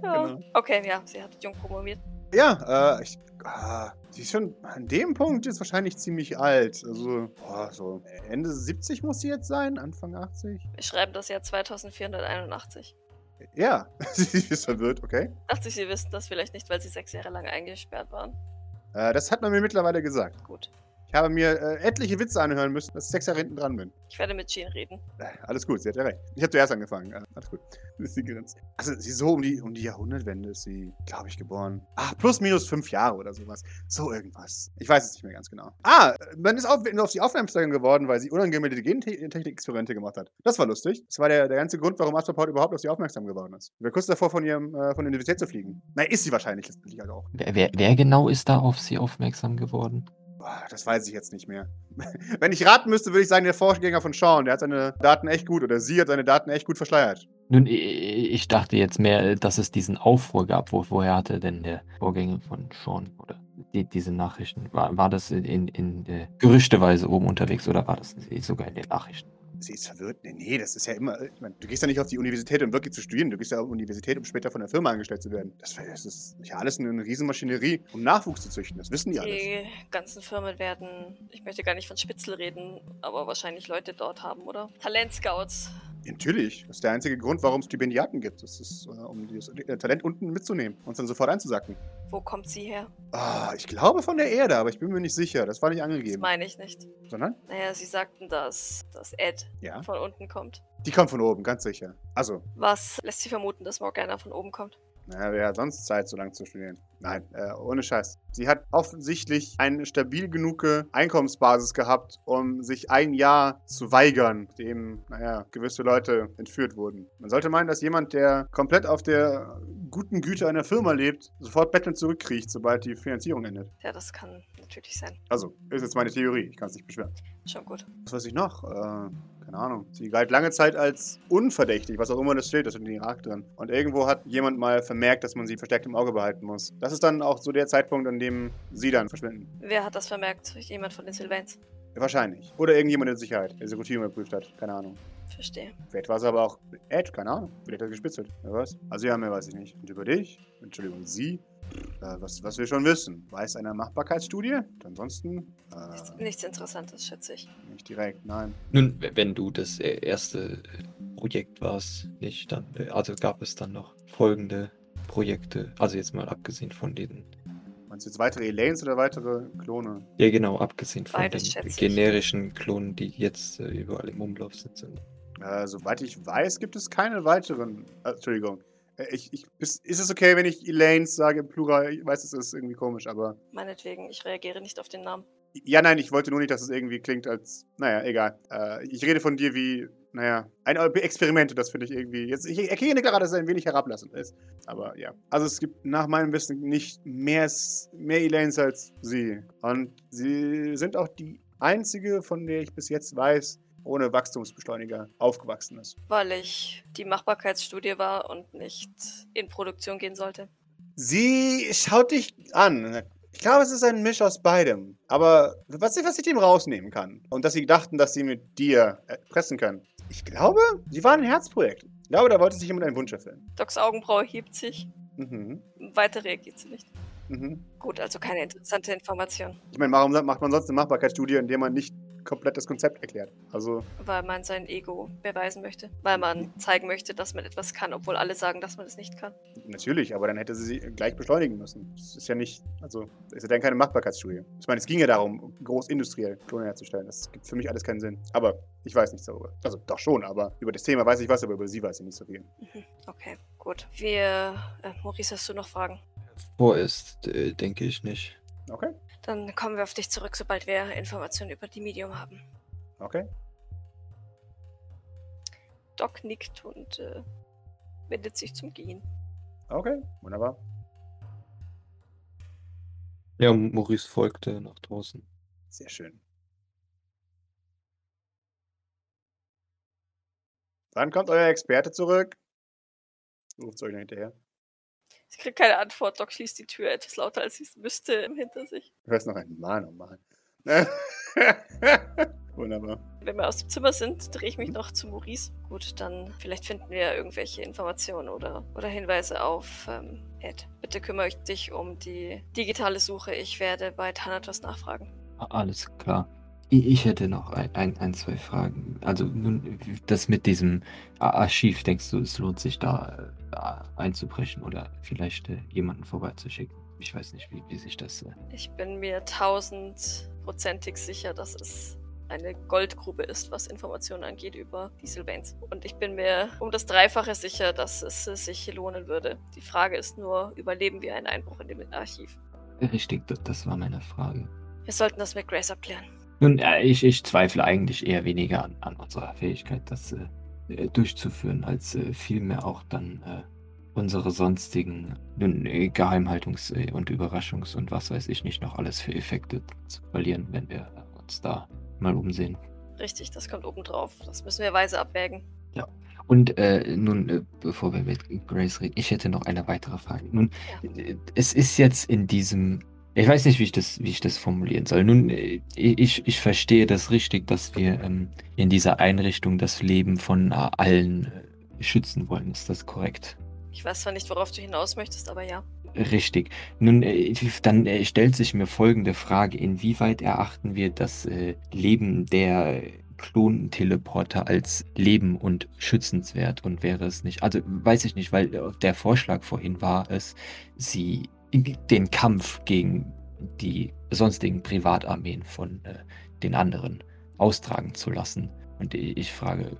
Ja. Genau. Okay, ja, sie hat jung promoviert. Ja, äh, ich, ah, sie ist schon an dem Punkt jetzt wahrscheinlich ziemlich alt. Also, boah, so Ende 70 muss sie jetzt sein, Anfang 80. Wir schreiben das Jahr 2481. Ja, sie ist verwirrt, okay. Dachte ich, Sie wissen das vielleicht nicht, weil Sie sechs Jahre lang eingesperrt waren. Äh, das hat man mir mittlerweile gesagt. Gut. Ich habe mir äh, etliche Witze anhören müssen, dass ich sechs Jahre hinten dran bin. Ich werde mit Jean reden. Äh, alles gut, sie hat ja recht. Ich habe zuerst angefangen. Äh, alles gut. Die Grenze. Also, sie ist so um die, um die Jahrhundertwende ist sie, glaube ich, geboren. Ah, plus minus fünf Jahre oder sowas. So irgendwas. Ich weiß es nicht mehr ganz genau. Ah, man ist auf, auf sie aufmerksam geworden, weil sie unangemeldete Gentechnik-Experimente gemacht hat. Das war lustig. Das war der, der ganze Grund, warum Astroport überhaupt auf sie aufmerksam geworden ist. Sie war kurz davor, von ihrem, äh, von der Universität zu fliegen. Na, ist sie wahrscheinlich letztendlich halt auch. Wer, wer, wer genau ist da auf sie aufmerksam geworden? Das weiß ich jetzt nicht mehr. Wenn ich raten müsste, würde ich sagen, der Vorgänger von Sean, der hat seine Daten echt gut oder sie hat seine Daten echt gut verschleiert. Nun, ich dachte jetzt mehr, dass es diesen Aufruhr gab. Wo, woher hatte denn der Vorgänger von Sean oder die, diese Nachrichten? War, war das in, in, in Gerüchteweise oben unterwegs oder war das sogar in den Nachrichten? Sie ist verwirrt. Nee, nee, das ist ja immer. Ich meine, du gehst ja nicht auf die Universität, um wirklich zu studieren. Du gehst ja auf die Universität, um später von der Firma angestellt zu werden. Das, das ist ja alles eine, eine Riesenmaschinerie, um Nachwuchs zu züchten. Das wissen die alles. Die ganzen Firmen werden, ich möchte gar nicht von Spitzel reden, aber wahrscheinlich Leute dort haben, oder? Talentscouts. Natürlich. Das ist der einzige Grund, warum es Stipendiaten gibt. Das ist, äh, um das Talent unten mitzunehmen und es dann sofort einzusacken. Wo kommt sie her? Ah, ich glaube von der Erde, aber ich bin mir nicht sicher. Das war nicht Das angegeben. meine ich nicht. Sondern? Naja, sie sagten, dass, dass Ed Ja. von unten kommt. Die kommt von oben, ganz sicher. Also, Was lässt sie vermuten, dass Morgana von oben kommt? Naja, wer hat sonst Zeit, so lange zu studieren? Nein, äh, ohne Scheiß. Sie hat offensichtlich eine stabil genug Einkommensbasis gehabt, um sich ein Jahr zu weigern, dem, naja, gewisse Leute entführt wurden. Man sollte meinen, dass jemand, der komplett auf der guten Güte einer Firma lebt, sofort bettelnd zurückkriecht, sobald die Finanzierung endet. Ja, das kann natürlich sein. Also, ist jetzt meine Theorie. Ich kann es nicht beschweren. Schon gut. Was weiß ich noch? Äh, keine Ahnung. Sie galt lange Zeit als unverdächtig, was auch immer das steht, das steht in den Irak drin. Und irgendwo hat jemand mal vermerkt, dass man sie verstärkt im Auge behalten muss. Das ist dann auch so der Zeitpunkt, an dem sie dann verschwinden. Wer hat das vermerkt? Jemand von den Sylvains. Wahrscheinlich. Oder irgendjemand in Sicherheit, der diese Routine überprüft hat. Keine Ahnung. Verstehe. Vielleicht war es aber auch Ed, keine Ahnung. Vielleicht hat er gespitzelt. Wer weiß. Also ja, mehr weiß ich nicht. Und über dich? Entschuldigung, sie? Äh, was, was wir schon wissen. Weiß einer Machbarkeitsstudie? Ansonsten? Nichts, Äh, nichts Interessantes, schätze ich. nicht direkt, nein. Nun, wenn du das äh, erste äh, Projekt warst, nicht, dann, äh, also gab es dann noch folgende Projekte, also jetzt mal abgesehen von den, Meinst du jetzt weitere Elaines oder weitere Klone? ja genau, abgesehen von Beides, den generischen Klonen, die jetzt äh, überall im Umlauf sind. sind. Äh, soweit ich weiß, gibt es keine weiteren. Äh, Entschuldigung. Äh, Ich, ich, ist, ist es okay, wenn ich Elaines sage im Plural? Ich weiß, es ist irgendwie komisch, aber. Meinetwegen, ich reagiere nicht auf den Namen. Ja, nein, ich wollte nur nicht, dass es irgendwie klingt als. Naja, egal. Äh, ich rede von dir wie. Naja, ein Experiment, das finde ich irgendwie. Jetzt, ich erkenne gerade, dass es ein wenig herablassend ist. Aber ja. Also es gibt nach meinem Wissen nicht mehr, mehr Elaines als sie. Und sie sind auch die einzige, von der ich bis jetzt weiß, ohne Wachstumsbeschleuniger aufgewachsen ist. Weil ich die Machbarkeitsstudie war und nicht in Produktion gehen sollte. Sie schaut dich an. Ich glaube, es ist ein Misch aus beidem. Aber was, was ich dem rausnehmen kann. Und dass sie dachten, dass sie mit dir erpressen können. Ich glaube, sie waren ein Herzprojekt. Ja, aber da wollte sich jemand einen Wunsch erfüllen. Docs Augenbraue hebt sich. Mhm. Weiter reagiert sie nicht. Mhm. Gut, also keine interessante Information. Ich meine, warum macht man sonst eine Machbarkeitsstudie, in der man nicht komplett das Konzept erklärt? Also, Weil man sein Ego beweisen möchte. Weil man zeigen möchte, dass man etwas kann, obwohl alle sagen, dass man es nicht kann. natürlich, aber dann hätte sie sie gleich beschleunigen müssen. Das ist ja nicht, also, ist ja dann keine Machbarkeitsstudie. Ich meine, es ging ja darum, großindustriell Klone herzustellen. Das gibt für mich alles keinen Sinn. Aber ich weiß nichts darüber. Also, doch schon, aber über das Thema weiß ich was, aber über sie weiß ich nicht so viel. Mhm. Okay, gut. Wir. Äh, Maurice, hast du noch Fragen? Vorerst äh, denke ich nicht. Okay, Dann kommen wir auf dich zurück, sobald wir Informationen über die Medium haben. okay. Doc nickt und äh, wendet sich zum Gehen. Okay, wunderbar. Ja, Maurice folgte nach draußen. Sehr schön. Wann kommt euer Experte zurück? Ruft euch noch hinterher. Sie kriegt keine Antwort. Doc schließt die Tür etwas lauter, als sie es müsste, hinter sich. Du hörst noch einen Mann und Mann. Wunderbar. Wenn wir aus dem Zimmer sind, drehe ich mich noch zu Maurice. Gut, dann vielleicht finden wir irgendwelche Informationen oder, oder Hinweise auf ähm, Ed. Bitte kümmere dich um die digitale Suche. Ich werde bei Thanatos nachfragen. Alles klar. Ich hätte noch ein, ein, ein, zwei Fragen. Also nun, das mit diesem Archiv, denkst du, es lohnt sich da äh, einzubrechen oder vielleicht äh, jemanden vorbeizuschicken? Ich weiß nicht, wie, wie sich das. Äh, Ich bin mir tausendprozentig sicher, dass es eine Goldgrube ist, was Informationen angeht über die Sylvains. Und ich bin mir um das Dreifache sicher, dass es sich lohnen würde. Die Frage ist nur, überleben wir einen Einbruch in dem Archiv? richtig, das, das war meine Frage. Wir sollten das mit Grace abklären. Nun, äh, ich, ich zweifle eigentlich eher weniger an, an unserer Fähigkeit, das äh, äh, durchzuführen, als äh, vielmehr auch dann äh, unsere sonstigen nun, äh, Geheimhaltungs- und Überraschungs- und was weiß ich nicht noch alles für Effekte zu verlieren, wenn wir uns da mal umsehen. Richtig, das kommt obendrauf. Das müssen wir weise abwägen. Und äh, nun, äh, bevor wir mit Grace reden, ich hätte noch eine weitere Frage. Nun, Ja. es ist jetzt in diesem, ich weiß nicht, wie ich das, wie ich das formulieren soll. Nun, äh, ich, ich verstehe das richtig, dass wir ähm, in dieser Einrichtung das Leben von äh, allen äh, schützen wollen. Ist das korrekt? Ich weiß zwar nicht, worauf du hinaus möchtest, aber ja. Richtig. Nun, dann stellt sich mir folgende Frage. Inwieweit erachten wir das Leben der Klonteleporter als leben und schützenswert? Und wäre es nicht, also weiß ich nicht, weil der Vorschlag vorhin war es, sie den Kampf gegen die sonstigen Privatarmeen von äh, den anderen austragen zu lassen. Und ich frage,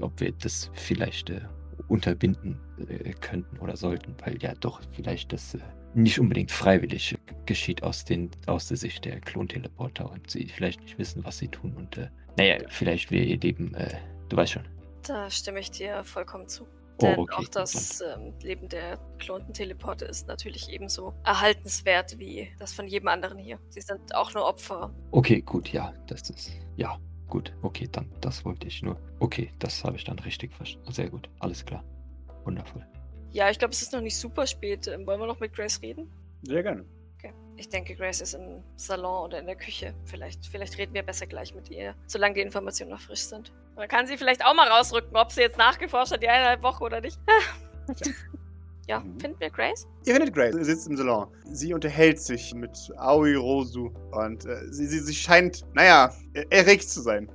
ob wir das vielleicht äh, unterbinden äh, könnten oder sollten, weil ja doch vielleicht das äh, nicht unbedingt freiwillig geschieht aus, den, aus der Sicht der Klonteleporter und sie vielleicht nicht wissen, was sie tun. Und äh, naja, vielleicht wir ihr Leben, äh, du weißt schon. Da stimme ich dir vollkommen zu. Oh, Denn okay, auch das ähm, Leben der geklonten Teleporte ist natürlich ebenso erhaltenswert wie das von jedem anderen hier. Sie sind auch nur Opfer. Okay, gut, ja, das ist, ja, gut, okay, dann, das wollte ich nur. Okay, das habe ich dann richtig verstanden. Sehr gut, alles klar. Wundervoll. Ja, ich glaube, es ist noch nicht super spät. Ähm, wollen wir noch mit Grace reden? Sehr gerne. Okay. Ich denke, Grace ist im Salon oder in der Küche. Vielleicht, vielleicht reden wir besser gleich mit ihr, solange die Informationen noch frisch sind. Dann kann sie vielleicht auch mal rausrücken, ob sie jetzt nachgeforscht hat, die eineinhalb Woche oder nicht. ja, Mhm. finden wir Grace? Ihr findet Grace, sie sitzt im Salon. Sie unterhält sich mit Aoi Rosu und äh, sie, sie, sie scheint, naja, er- erregt zu sein.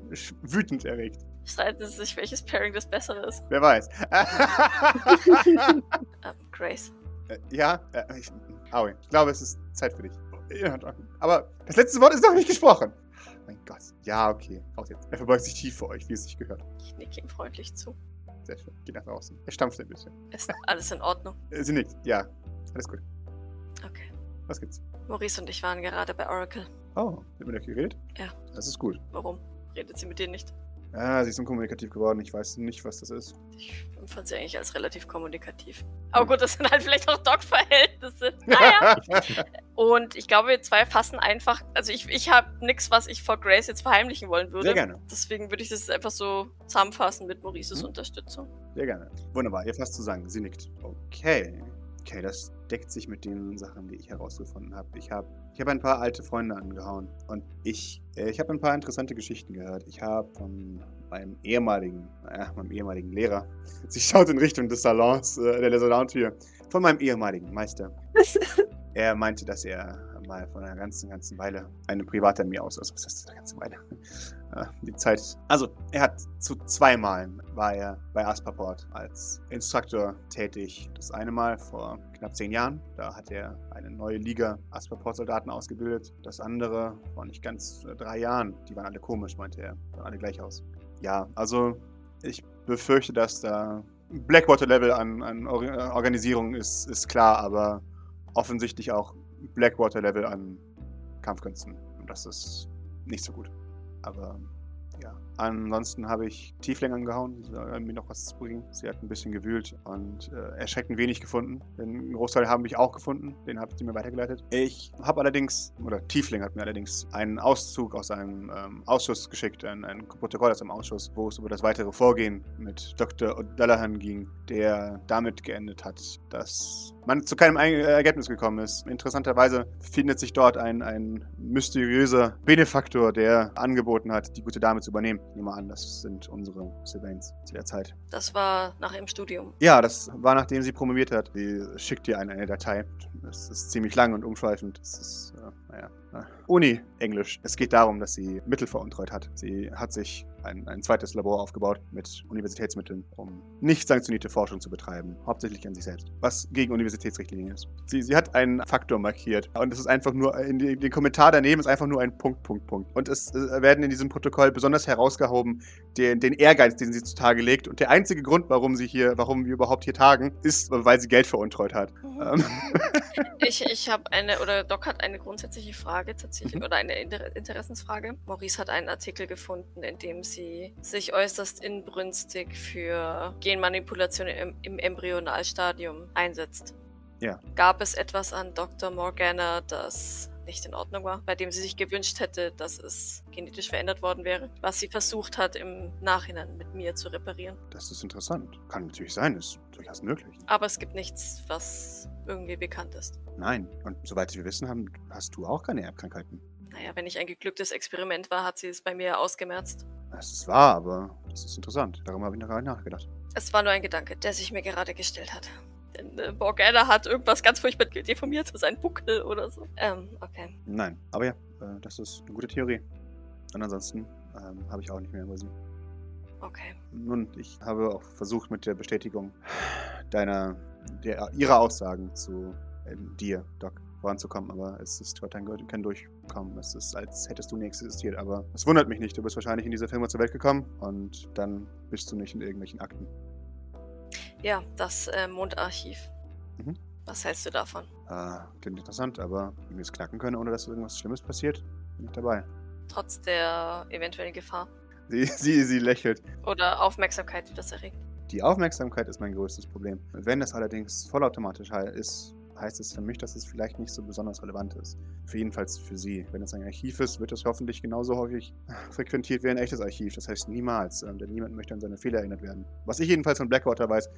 Wütend erregt. Streiten sie sich, welches Pairing das bessere ist. Wer weiß. Ähm, Grace. Äh, ja, äh, ich, Aoi, ich glaube, es ist Zeit für dich. Ja. Aber das letzte Wort ist noch nicht gesprochen. Mein Gott. Ja, okay. Raus jetzt. Er verbeugt sich tief vor euch, wie es sich gehört. Ich nicke ihm freundlich zu. Sehr schön. Geht nach draußen. Er stampft ein bisschen. Ist alles in Ordnung? Äh, Sie nickt. Ja. Alles gut. Okay. Was gibt's? Maurice und ich waren gerade bei Oracle. Oh, mit euch geredet? Ja. Das ist gut. Warum? Redet sie mit dir nicht? Ah, sie ist unkommunikativ geworden. Ich weiß nicht, was das ist. Ich empfand sie eigentlich als relativ kommunikativ. Aber gut, das sind halt vielleicht auch Doc-Verhältnisse. Naja. Und ich glaube, wir zwei fassen einfach. Also, ich, ich habe nichts, was ich vor Grace jetzt verheimlichen wollen würde. Sehr gerne. Deswegen würde ich das einfach so zusammenfassen mit Maurices Mhm. Unterstützung. Sehr gerne. Wunderbar, ihr fasst zusammen. Sie nickt. Okay. Okay, das deckt sich mit den Sachen, die ich herausgefunden habe. Ich habe ich hab ein paar alte Freunde angehauen. Und ich, äh, ich habe ein paar interessante Geschichten gehört. Ich habe von meinem ehemaligen, naja, meinem ehemaligen Lehrer. Sie schaut in Richtung des Salons, äh, der Salontür. Von meinem ehemaligen Meister. Er meinte, dass er mal vor einer ganzen, ganzen Weile eine private mir aus. Also, was heißt das, eine ganze Weile? Äh, die Zeit. Also, er hat zu zweimalen war er bei Asperport als Instruktor tätig. Das eine Mal vor knapp zehn Jahren. Da hat er eine neue Liga Asperport-Soldaten ausgebildet. Das andere vor nicht ganz äh, drei Jahren. Die waren alle komisch, meinte er. Sahen alle gleich aus. Ja, also ich befürchte, dass da Blackwater-Level an, an Or Organisierung ist, ist klar, aber offensichtlich auch Blackwater-Level an Kampfkünsten. Und das ist nicht so gut. Aber ja. Ansonsten habe ich Tiefling angehauen, um mir noch was zu bringen. Sie hat ein bisschen gewühlt und äh, erschreckend wenig gefunden. Den Großteil haben mich auch gefunden, den habe ich mir weitergeleitet. Ich habe allerdings, oder Tiefling hat mir allerdings einen Auszug aus einem ähm, Ausschuss geschickt, ein, ein Protokoll aus einem Ausschuss, wo es über das weitere Vorgehen mit Dr. O'Dallahan ging, der damit geendet hat, dass man zu keinem Ergebnis gekommen ist. Interessanterweise findet sich dort ein, ein mysteriöser Benefaktor, der angeboten hat, die gute Dame zu übernehmen. Ich nehme an, das sind unsere Sylvains zu der Zeit. Das war nach ihrem Studium. Ja, das war nachdem sie promoviert hat. Sie schickt dir eine, eine Datei. Das ist ziemlich lang und umschweifend. Das ist, äh, naja, Uni-Englisch. Es geht darum, dass sie Mittel veruntreut hat. Sie hat sich ein, ein zweites Labor aufgebaut mit Universitätsmitteln, um nicht sanktionierte Forschung zu betreiben, hauptsächlich an sich selbst, was gegen Universitätsrichtlinien ist. Sie, sie hat einen Faktor markiert und es ist einfach nur, in die, den Kommentar daneben ist einfach nur ein Punkt, Punkt, Punkt. Und es äh, werden in diesem Protokoll besonders herausgehoben den, den Ehrgeiz, den sie zutage legt und der einzige Grund, warum sie hier, warum wir überhaupt hier tagen, ist, weil sie Geld veruntreut hat. Mhm. Ähm. ich ich habe eine, oder Doc hat eine grundsätzliche Frage tatsächlich, mhm. oder eine Inter Interessensfrage. Maurice hat einen Artikel gefunden, in dem sie sich äußerst inbrünstig für Genmanipulation im, im Embryonalstadium einsetzt. Ja. Gab es etwas an Dr. Morgana, das nicht in Ordnung war, bei dem sie sich gewünscht hätte, dass es genetisch verändert worden wäre, was sie versucht hat, im Nachhinein mit mir zu reparieren. Das ist interessant. Kann natürlich sein, ist durchaus möglich. Aber es gibt nichts, was irgendwie bekannt ist. Nein, und soweit wir wissen haben, hast du auch keine Erbkrankheiten. Naja, wenn ich ein geglücktes Experiment war, hat sie es bei mir ausgemerzt. Das ist wahr, aber das ist interessant. Darum habe ich noch nachgedacht. Es war nur ein Gedanke, der sich mir gerade gestellt hat. Denn äh, Morgana hat irgendwas ganz furchtbar deformiert, sein Buckel oder so. Ähm, okay. Nein, aber ja, äh, das ist eine gute Theorie. Und ansonsten ähm, habe ich auch nicht mehr über sie. Okay. Nun, ich habe auch versucht, mit der Bestätigung deiner, der, ihrer Aussagen zu äh, dir, Doc, voranzukommen, aber es ist heute kein Durchkommen. Es ist, als hättest du nie existiert, aber es wundert mich nicht. Du bist wahrscheinlich in dieser Firma zur Welt gekommen und dann bist du nicht in irgendwelchen Akten. Ja, das äh, Mondarchiv. Mhm. Was hältst du davon? Äh, klingt interessant, aber wenn wir es knacken können, ohne dass irgendwas Schlimmes passiert, bin ich dabei. Trotz der eventuellen Gefahr. Sie, sie, sie lächelt. Oder Aufmerksamkeit, die das erregt. Die Aufmerksamkeit ist mein größtes Problem. Wenn das allerdings vollautomatisch ist, heißt es für mich, dass es vielleicht nicht so besonders relevant ist. Für jedenfalls für Sie. Wenn es ein Archiv ist, wird es hoffentlich genauso häufig frequentiert wie ein echtes Archiv. Das heißt niemals, ähm, denn niemand möchte an seine Fehler erinnert werden. Was ich jedenfalls von Blackwater weiß,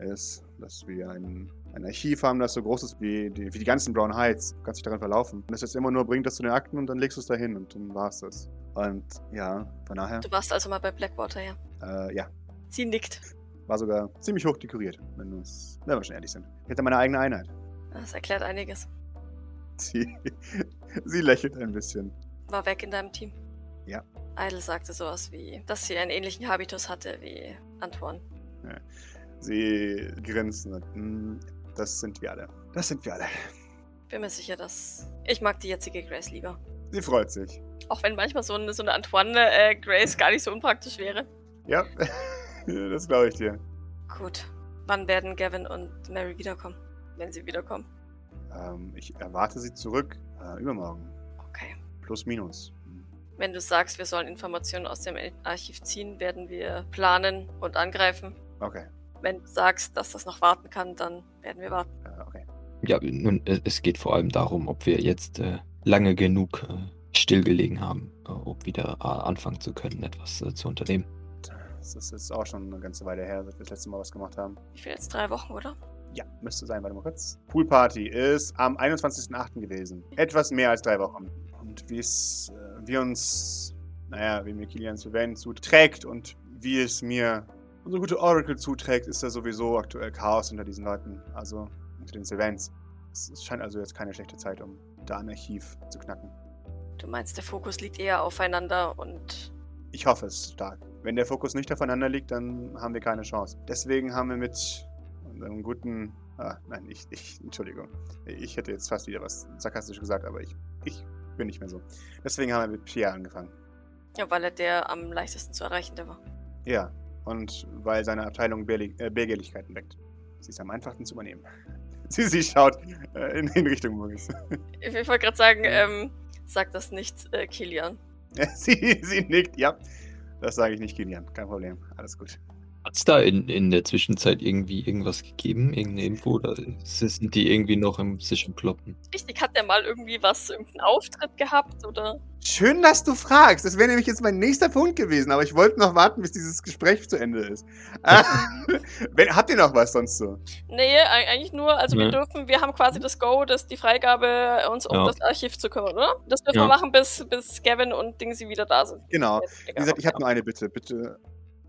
ist, dass wir ein, ein Archiv haben, das so groß ist wie die, wie die ganzen Brown Heights. Du kannst dich daran verlaufen. Und das jetzt immer nur bringt das zu den Akten und dann legst du es dahin und dann war es das. Und ja, von daher. Du warst also mal bei Blackwater, ja? Äh, ja. Sie nickt. War sogar ziemlich hoch dekoriert, wenn, wenn wir schon ehrlich sind. Ich hätte meine eigene Einheit. Das erklärt einiges. Sie, sie lächelt ein bisschen. War weg in deinem Team. Ja. Idle sagte sowas wie, dass sie einen ähnlichen Habitus hatte wie Antoine. Ja. Sie grinst und hm, das sind wir alle. Das sind wir alle. Bin mir sicher, dass. Ich mag die jetzige Grace lieber. Sie freut sich. Auch wenn manchmal so eine, so eine Antoine äh, Grace gar nicht so unpraktisch wäre. Ja, das glaube ich dir. Gut. Wann werden Gavin und Mary wiederkommen? Wenn sie wiederkommen? Ähm, ich erwarte sie zurück äh, übermorgen. Okay. Plus, minus. Wenn du sagst, wir sollen Informationen aus dem Archiv ziehen, werden wir planen und angreifen. Okay. Wenn du sagst, dass das noch warten kann, dann werden wir warten. Äh, okay. Ja, nun, es geht vor allem darum, ob wir jetzt äh, lange genug äh, stillgelegen haben, äh, um wieder äh, anfangen zu können, etwas äh, zu unternehmen. Das ist jetzt auch schon eine ganze Weile her, seit wir das letzte Mal was gemacht haben. Ich will jetzt drei Wochen, oder? Ja, müsste sein, warte mal kurz. Poolparty ist am 21.08. gewesen. Etwas mehr als drei Wochen. Und wie es äh, wir uns, naja, wie mir Kilian Sylvain zuträgt und wie es mir unsere gute Oracle zuträgt, ist da sowieso aktuell Chaos unter diesen Leuten. Also unter den Sylvans. Es, es scheint also jetzt keine schlechte Zeit, um da ein Archiv zu knacken. Du meinst, der Fokus liegt eher aufeinander und Ich hoffe es stark. Wenn der Fokus nicht aufeinander liegt, dann haben wir keine Chance. Deswegen haben wir mit unserem guten. Ah, nein, ich, ich, Entschuldigung. Ich hätte jetzt fast wieder was sarkastisch gesagt, aber ich, ich bin nicht mehr so. Deswegen haben wir mit Pierre angefangen. ja, weil er der am leichtesten zu erreichende war. Ja, und weil seine Abteilung Beharrli- äh, Begehrlichkeiten weckt. Sie ist am einfachsten zu übernehmen. Sie, sie schaut äh, in, in Richtung Maurice. Ich, ich wollte gerade sagen, ähm, sag das nicht, äh, Kilian. sie, sie nickt, ja. Das sage ich nicht, Kilian. Kein Problem. Alles gut. Hat es da in, in der Zwischenzeit irgendwie irgendwas gegeben? Irgendeine Info? Oder sind die irgendwie noch im sich am Kloppen? Richtig, hat der mal irgendwie was, irgendeinen Auftritt gehabt oder? Schön, dass du fragst. Das wäre nämlich jetzt mein nächster Punkt gewesen, aber ich wollte noch warten, bis dieses Gespräch zu Ende ist. Wenn, habt ihr noch was sonst so? Nee, eig- eigentlich nur, also wir Nee. dürfen, wir haben quasi das Go, das die Freigabe, uns um Ja. das Archiv zu kümmern, oder? Das dürfen Ja. wir machen, bis, bis Gavin und Dingsy wieder da sind. Genau. Wie gesagt, ich habe nur eine Bitte. Bitte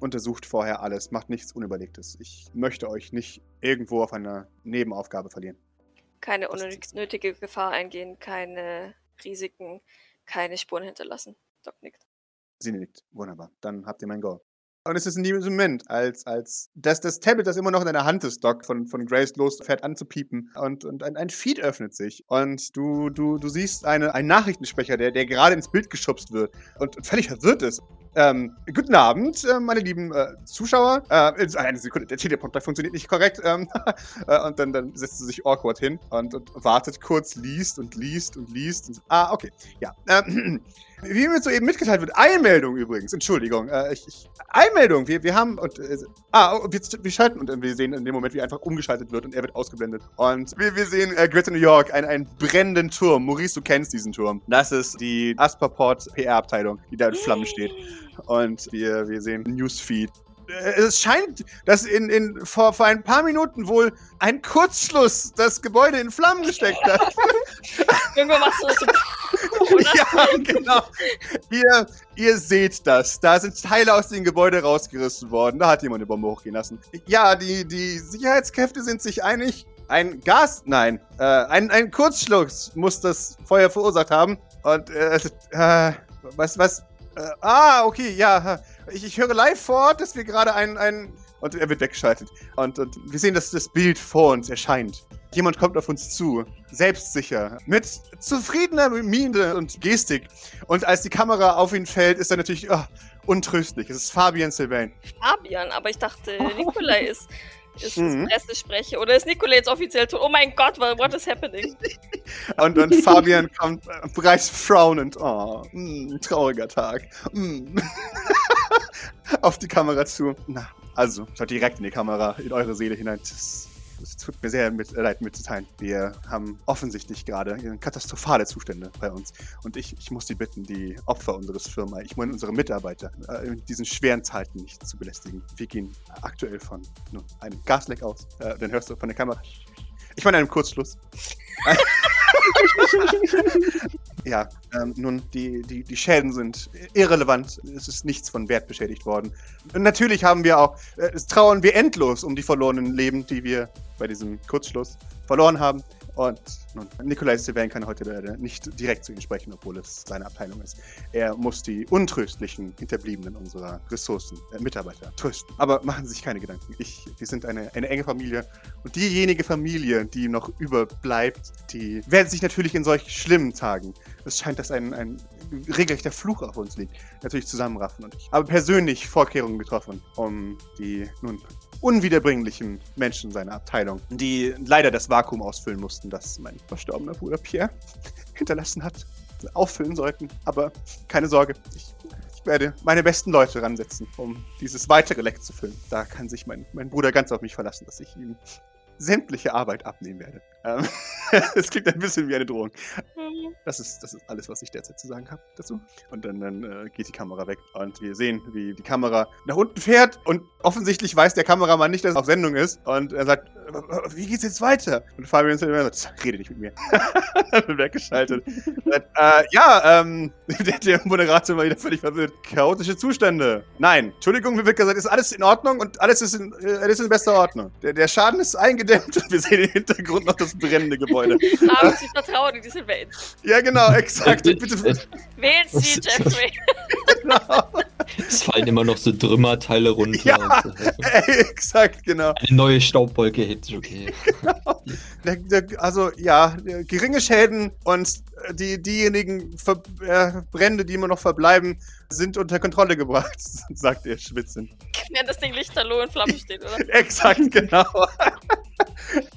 untersucht vorher alles. Macht nichts Unüberlegtes. Ich möchte euch nicht irgendwo auf einer Nebenaufgabe verlieren. keine unnötige Gefahr eingehen, keine Risiken, keine Spuren hinterlassen. Doc nickt. Sie nickt. Wunderbar. Dann habt ihr mein Go. Und es ist in diesem Moment, als, als das, das Tablet, das immer noch in deiner Hand ist, Doc, von, von Grace losfährt an zu piepen und, und ein, ein Feed öffnet sich und du, du, du siehst eine, einen Nachrichtensprecher, der, der gerade ins Bild geschubst wird und, und völlig verwirrt ist. Ähm, guten Abend, äh, meine lieben äh, Zuschauer. Äh, jetzt eine Sekunde, der Teleprompter funktioniert nicht korrekt. Ähm, äh, und dann, dann setzt sie sich awkward hin und, und wartet kurz, liest und liest und liest. Und, ah, okay. Ja. Ähm, wie mir soeben mitgeteilt wird, Einmeldung übrigens, Entschuldigung. Äh, ich, ich, Einmeldung, wir, wir haben. Und, äh, ah, oh, wir, wir schalten und äh, wir sehen in dem Moment, wie einfach umgeschaltet wird und er wird ausgeblendet. Und wir, wir sehen äh, Greater New York, einen, einen brennenden Turm. Maurice, du kennst diesen Turm. Das ist die Asperport PR-Abteilung, die da in Flammen steht. Und wir, wir sehen Newsfeed. Äh, Es scheint, dass in, in, vor, vor ein paar Minuten wohl ein Kurzschluss das Gebäude in Flammen gesteckt hat. Irgendwann machst du das so. Ja, genau. Ihr, ihr seht das. Da sind Teile aus dem Gebäude rausgerissen worden. Da hat jemand eine Bombe hochgehen lassen. Ja, die, die Sicherheitskräfte sind sich einig. Ein Gas, nein, äh, ein, ein Kurzschluss muss das Feuer verursacht haben. Und, äh, äh was, was, äh, ah, okay, ja. Ich, ich höre live vor Ort, dass wir gerade ein, ein, und er wird weggeschaltet. Und, und wir sehen, dass das Bild vor uns erscheint. Jemand kommt auf uns zu, selbstsicher, mit zufriedener Miene und Gestik. Und als die Kamera auf ihn fällt, ist er natürlich oh, untröstlich. Es ist Fabian Sylvain. Fabian, aber ich dachte, Nikolai ist, ist Mhm. Pressesprecher. Oder ist Nikolai jetzt offiziell tot? Oh mein Gott, what is happening? Und, und Fabian kommt äh, bereits frownend. Oh, mm, trauriger Tag. Mm. auf die Kamera zu. Na, also, schaut direkt in die Kamera, in eure Seele hinein. Es es tut mir sehr mit, äh, leid mitzuteilen. Wir haben offensichtlich gerade katastrophale Zustände bei uns. Und ich, ich muss Sie bitten, die Opfer unseres Firma, ich meine unsere Mitarbeiter, äh, in diesen schweren Zeiten nicht zu belästigen. Wir gehen aktuell von nun, einem Gasleck aus. Äh, dann hörst du von der Kamera. Ich meine einem Kurzschluss. ja, ähm, nun, die, die, die Schäden sind irrelevant. Es ist nichts von Wert beschädigt worden. Und natürlich haben wir auch, äh, trauern wir endlos um die verlorenen Leben, die wir bei diesem Kurzschluss verloren haben. Und nun, Nikolai Sylvain kann heute leider nicht direkt zu Ihnen sprechen, obwohl es seine Abteilung ist. Er muss die untröstlichen Hinterbliebenen unserer Ressourcen, äh, Mitarbeiter trösten. Aber machen Sie sich keine Gedanken. Ich, wir sind eine, eine enge Familie. Und diejenige Familie, die noch überbleibt, die werden sich natürlich in solch schlimmen Tagen, es scheint, dass ein, ein regelrechter Fluch auf uns liegt, natürlich zusammenraffen. Und ich habe persönlich Vorkehrungen getroffen, um die nun unwiederbringlichen Menschen seiner Abteilung, die leider das Vakuum ausfüllen mussten, das mein verstorbener Bruder Pierre hinterlassen hat, auffüllen sollten. Aber keine Sorge, ich, ich werde meine besten Leute ransetzen, um dieses weitere Leck zu füllen. Da kann sich mein, mein Bruder ganz auf mich verlassen, dass ich ihm sämtliche Arbeit abnehmen werde. Ähm, Es klingt ein bisschen wie eine Drohung. Das ist, das ist alles, was ich derzeit zu sagen habe dazu. Und dann, dann äh, geht die Kamera weg. Und wir sehen, wie die Kamera nach unten fährt. Und offensichtlich weiß der Kameramann nicht, dass es auf Sendung ist. Und er sagt, "Äh, wie geht's jetzt weiter? Und Fabian sagt, rede nicht mit mir. dann weggeschaltet. sagt, äh, ja, ähm, der, der Moderator war wieder völlig verwirrt. Chaotische Zustände. Nein, Entschuldigung, mir wird gesagt, ist alles in Ordnung und alles ist in, äh, alles in bester Ordnung. Der, der Schaden ist eingedämmt und wir sehen im Hintergrund noch das brennende Gebäude. Aber Sie vertrauen in diese Welt. Ja, genau, exakt. Bitte, äh, Wählen Sie Jeffrey. genau. Es fallen immer noch so Trümmerteile runter. Ja. und so. Ey, exakt, genau. Eine neue Staubwolke hätte okay. Der, der, also, ja, geringe Schäden und die, diejenigen Ver äh, Brände, die immer noch verbleiben, sind unter Kontrolle gebracht, sagt er schwitzend. Während das Ding lichterloh in Flammen steht, oder? Exakt, genau.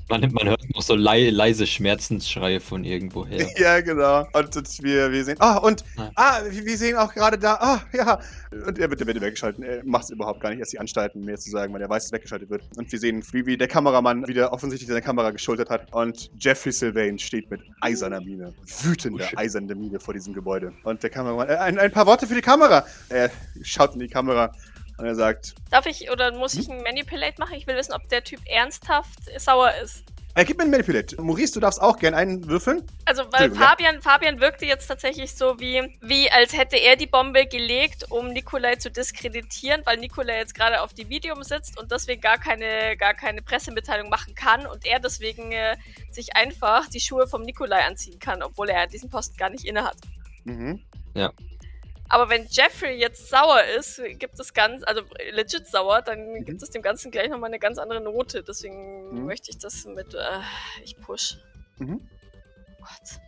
Man, man hört noch so lei leise Schmerzensschreie von irgendwo her. Ja, genau. Und, und wir, wir sehen. Ah, und. Ja. Ah, wir sehen auch gerade da. Ah, ja. Und er wird, er wird weggeschalten. Er macht es überhaupt gar nicht, erst die Anstalten mehr zu sagen, weil er weiß, dass weggeschaltet wird. Und wir sehen, wie, wie der Kameramann wieder offensichtlich seine Kamera geschultert hat. Und Jeffrey Sylvain steht mit eiserner Miene, wütender, Oh, eiserne Miene vor diesem Gebäude. Und der Kameramann. Äh, ein, ein paar Worte für die Kamera. Er schaut in die Kamera und er sagt: Darf ich oder muss ich ein Manipulate machen? Ich will wissen, ob der Typ ernsthaft sauer ist. Er gibt mir einen Manipulate. Maurice, du darfst auch gerne einen würfeln. Also, weil Entschuldigung, ja. Fabian, Fabian wirkte jetzt tatsächlich so wie, wie, als hätte er die Bombe gelegt, um Nikolai zu diskreditieren, weil Nikolai jetzt gerade auf die Medium sitzt und deswegen gar keine, gar keine Pressemitteilung machen kann und er deswegen äh, sich einfach die Schuhe vom Nikolai anziehen kann, obwohl er diesen Posten gar nicht innehat. Mhm. Aber wenn Jeffrey jetzt sauer ist, gibt es ganz, also legit sauer, dann gibt es dem Ganzen gleich nochmal eine ganz andere Note. Deswegen Mhm. möchte ich das mit, äh, ich push. Mhm. Gott.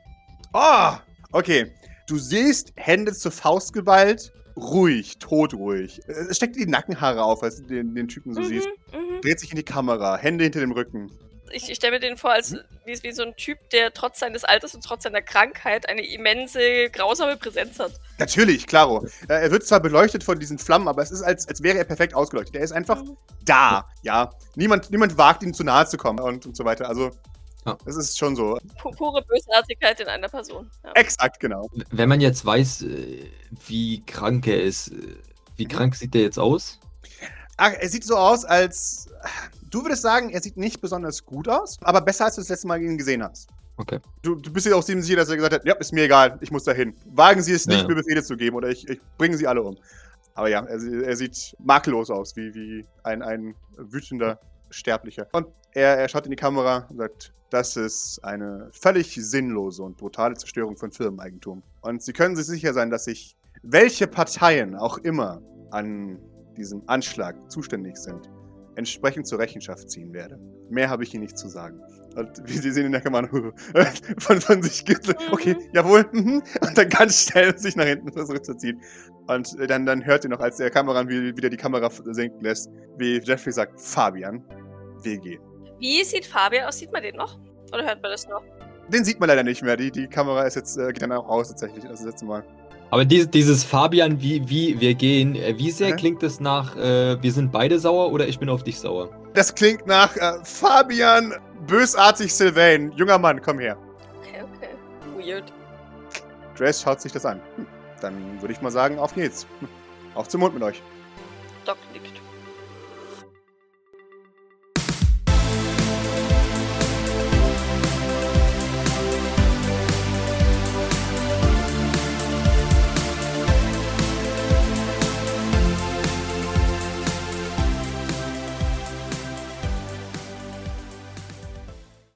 Ah, okay. Du siehst Hände zur Faust geballt, ruhig, todruhig. Es steckt die Nackenhaare auf, als du den, den Typen so siehst. Mhm, mhm. Dreht sich in die Kamera, Hände hinter dem Rücken. Ich, ich stelle mir den vor als Mhm. wie, wie so ein Typ, der trotz seines Alters und trotz seiner Krankheit eine immense, grausame Präsenz hat. Natürlich, klaro. Äh, Er wird zwar beleuchtet von diesen Flammen, aber es ist, als, als wäre er perfekt ausgeleuchtet. Er ist einfach Mhm. da, ja. Niemand, niemand wagt, ihm zu nahe zu kommen und, und so weiter. Also, Ja. es ist schon so. Pu pure Bösartigkeit in einer Person. Ja. Exakt, genau. Wenn man jetzt weiß, äh, wie krank er ist, äh, wie Mhm. krank sieht er jetzt aus? Ach, er sieht so aus, als. Du würdest sagen, er sieht nicht besonders gut aus, aber besser, als du das letzte Mal ihn gesehen hast. Okay. Du, du bist dir auch ziemlich sicher, dass er gesagt hat, ja, ist mir egal, ich muss dahin. Wagen Sie es nicht, Ja. mir Befehle zu geben oder ich, ich bringe sie alle um. Aber ja, er, er sieht makellos aus, wie, wie ein, ein wütender Sterblicher. Und er, er schaut in die Kamera und sagt, das ist eine völlig sinnlose und brutale Zerstörung von Firmeneigentum. Und Sie können sich sicher sein, dass ich, welche Parteien auch immer an diesem Anschlag zuständig sind, entsprechend zur Rechenschaft ziehen werde. Mehr habe ich Ihnen nicht zu sagen. Und wie Sie sehen in der Kamera, von, von sich gibt, okay, Mhm. jawohl, mhm, und dann ganz schnell sich nach hinten zurückzuziehen. Und äh, dann, dann hört ihr noch, als der Kameramann wie- wieder die Kamera sinken lässt, wie Jeffrey sagt, Fabian, wir gehen. Wie sieht Fabian aus? Sieht man den noch? Oder hört man das noch? Den sieht man leider nicht mehr. Die, die Kamera ist jetzt, äh, geht dann auch aus tatsächlich, das letzte Mal. Aber dieses, dieses Fabian, wie, wie wir gehen, äh, wie sehr Aha. klingt es nach, äh, wir sind beide sauer oder ich bin auf dich sauer? Das klingt nach äh, Fabian, bösartig Sylvain. Junger Mann, komm her. Okay, okay. Weird. Dress schaut sich das an. Hm, dann würde ich mal sagen, auf geht's. Hm, Auf zum Mund mit euch. Doc nickt.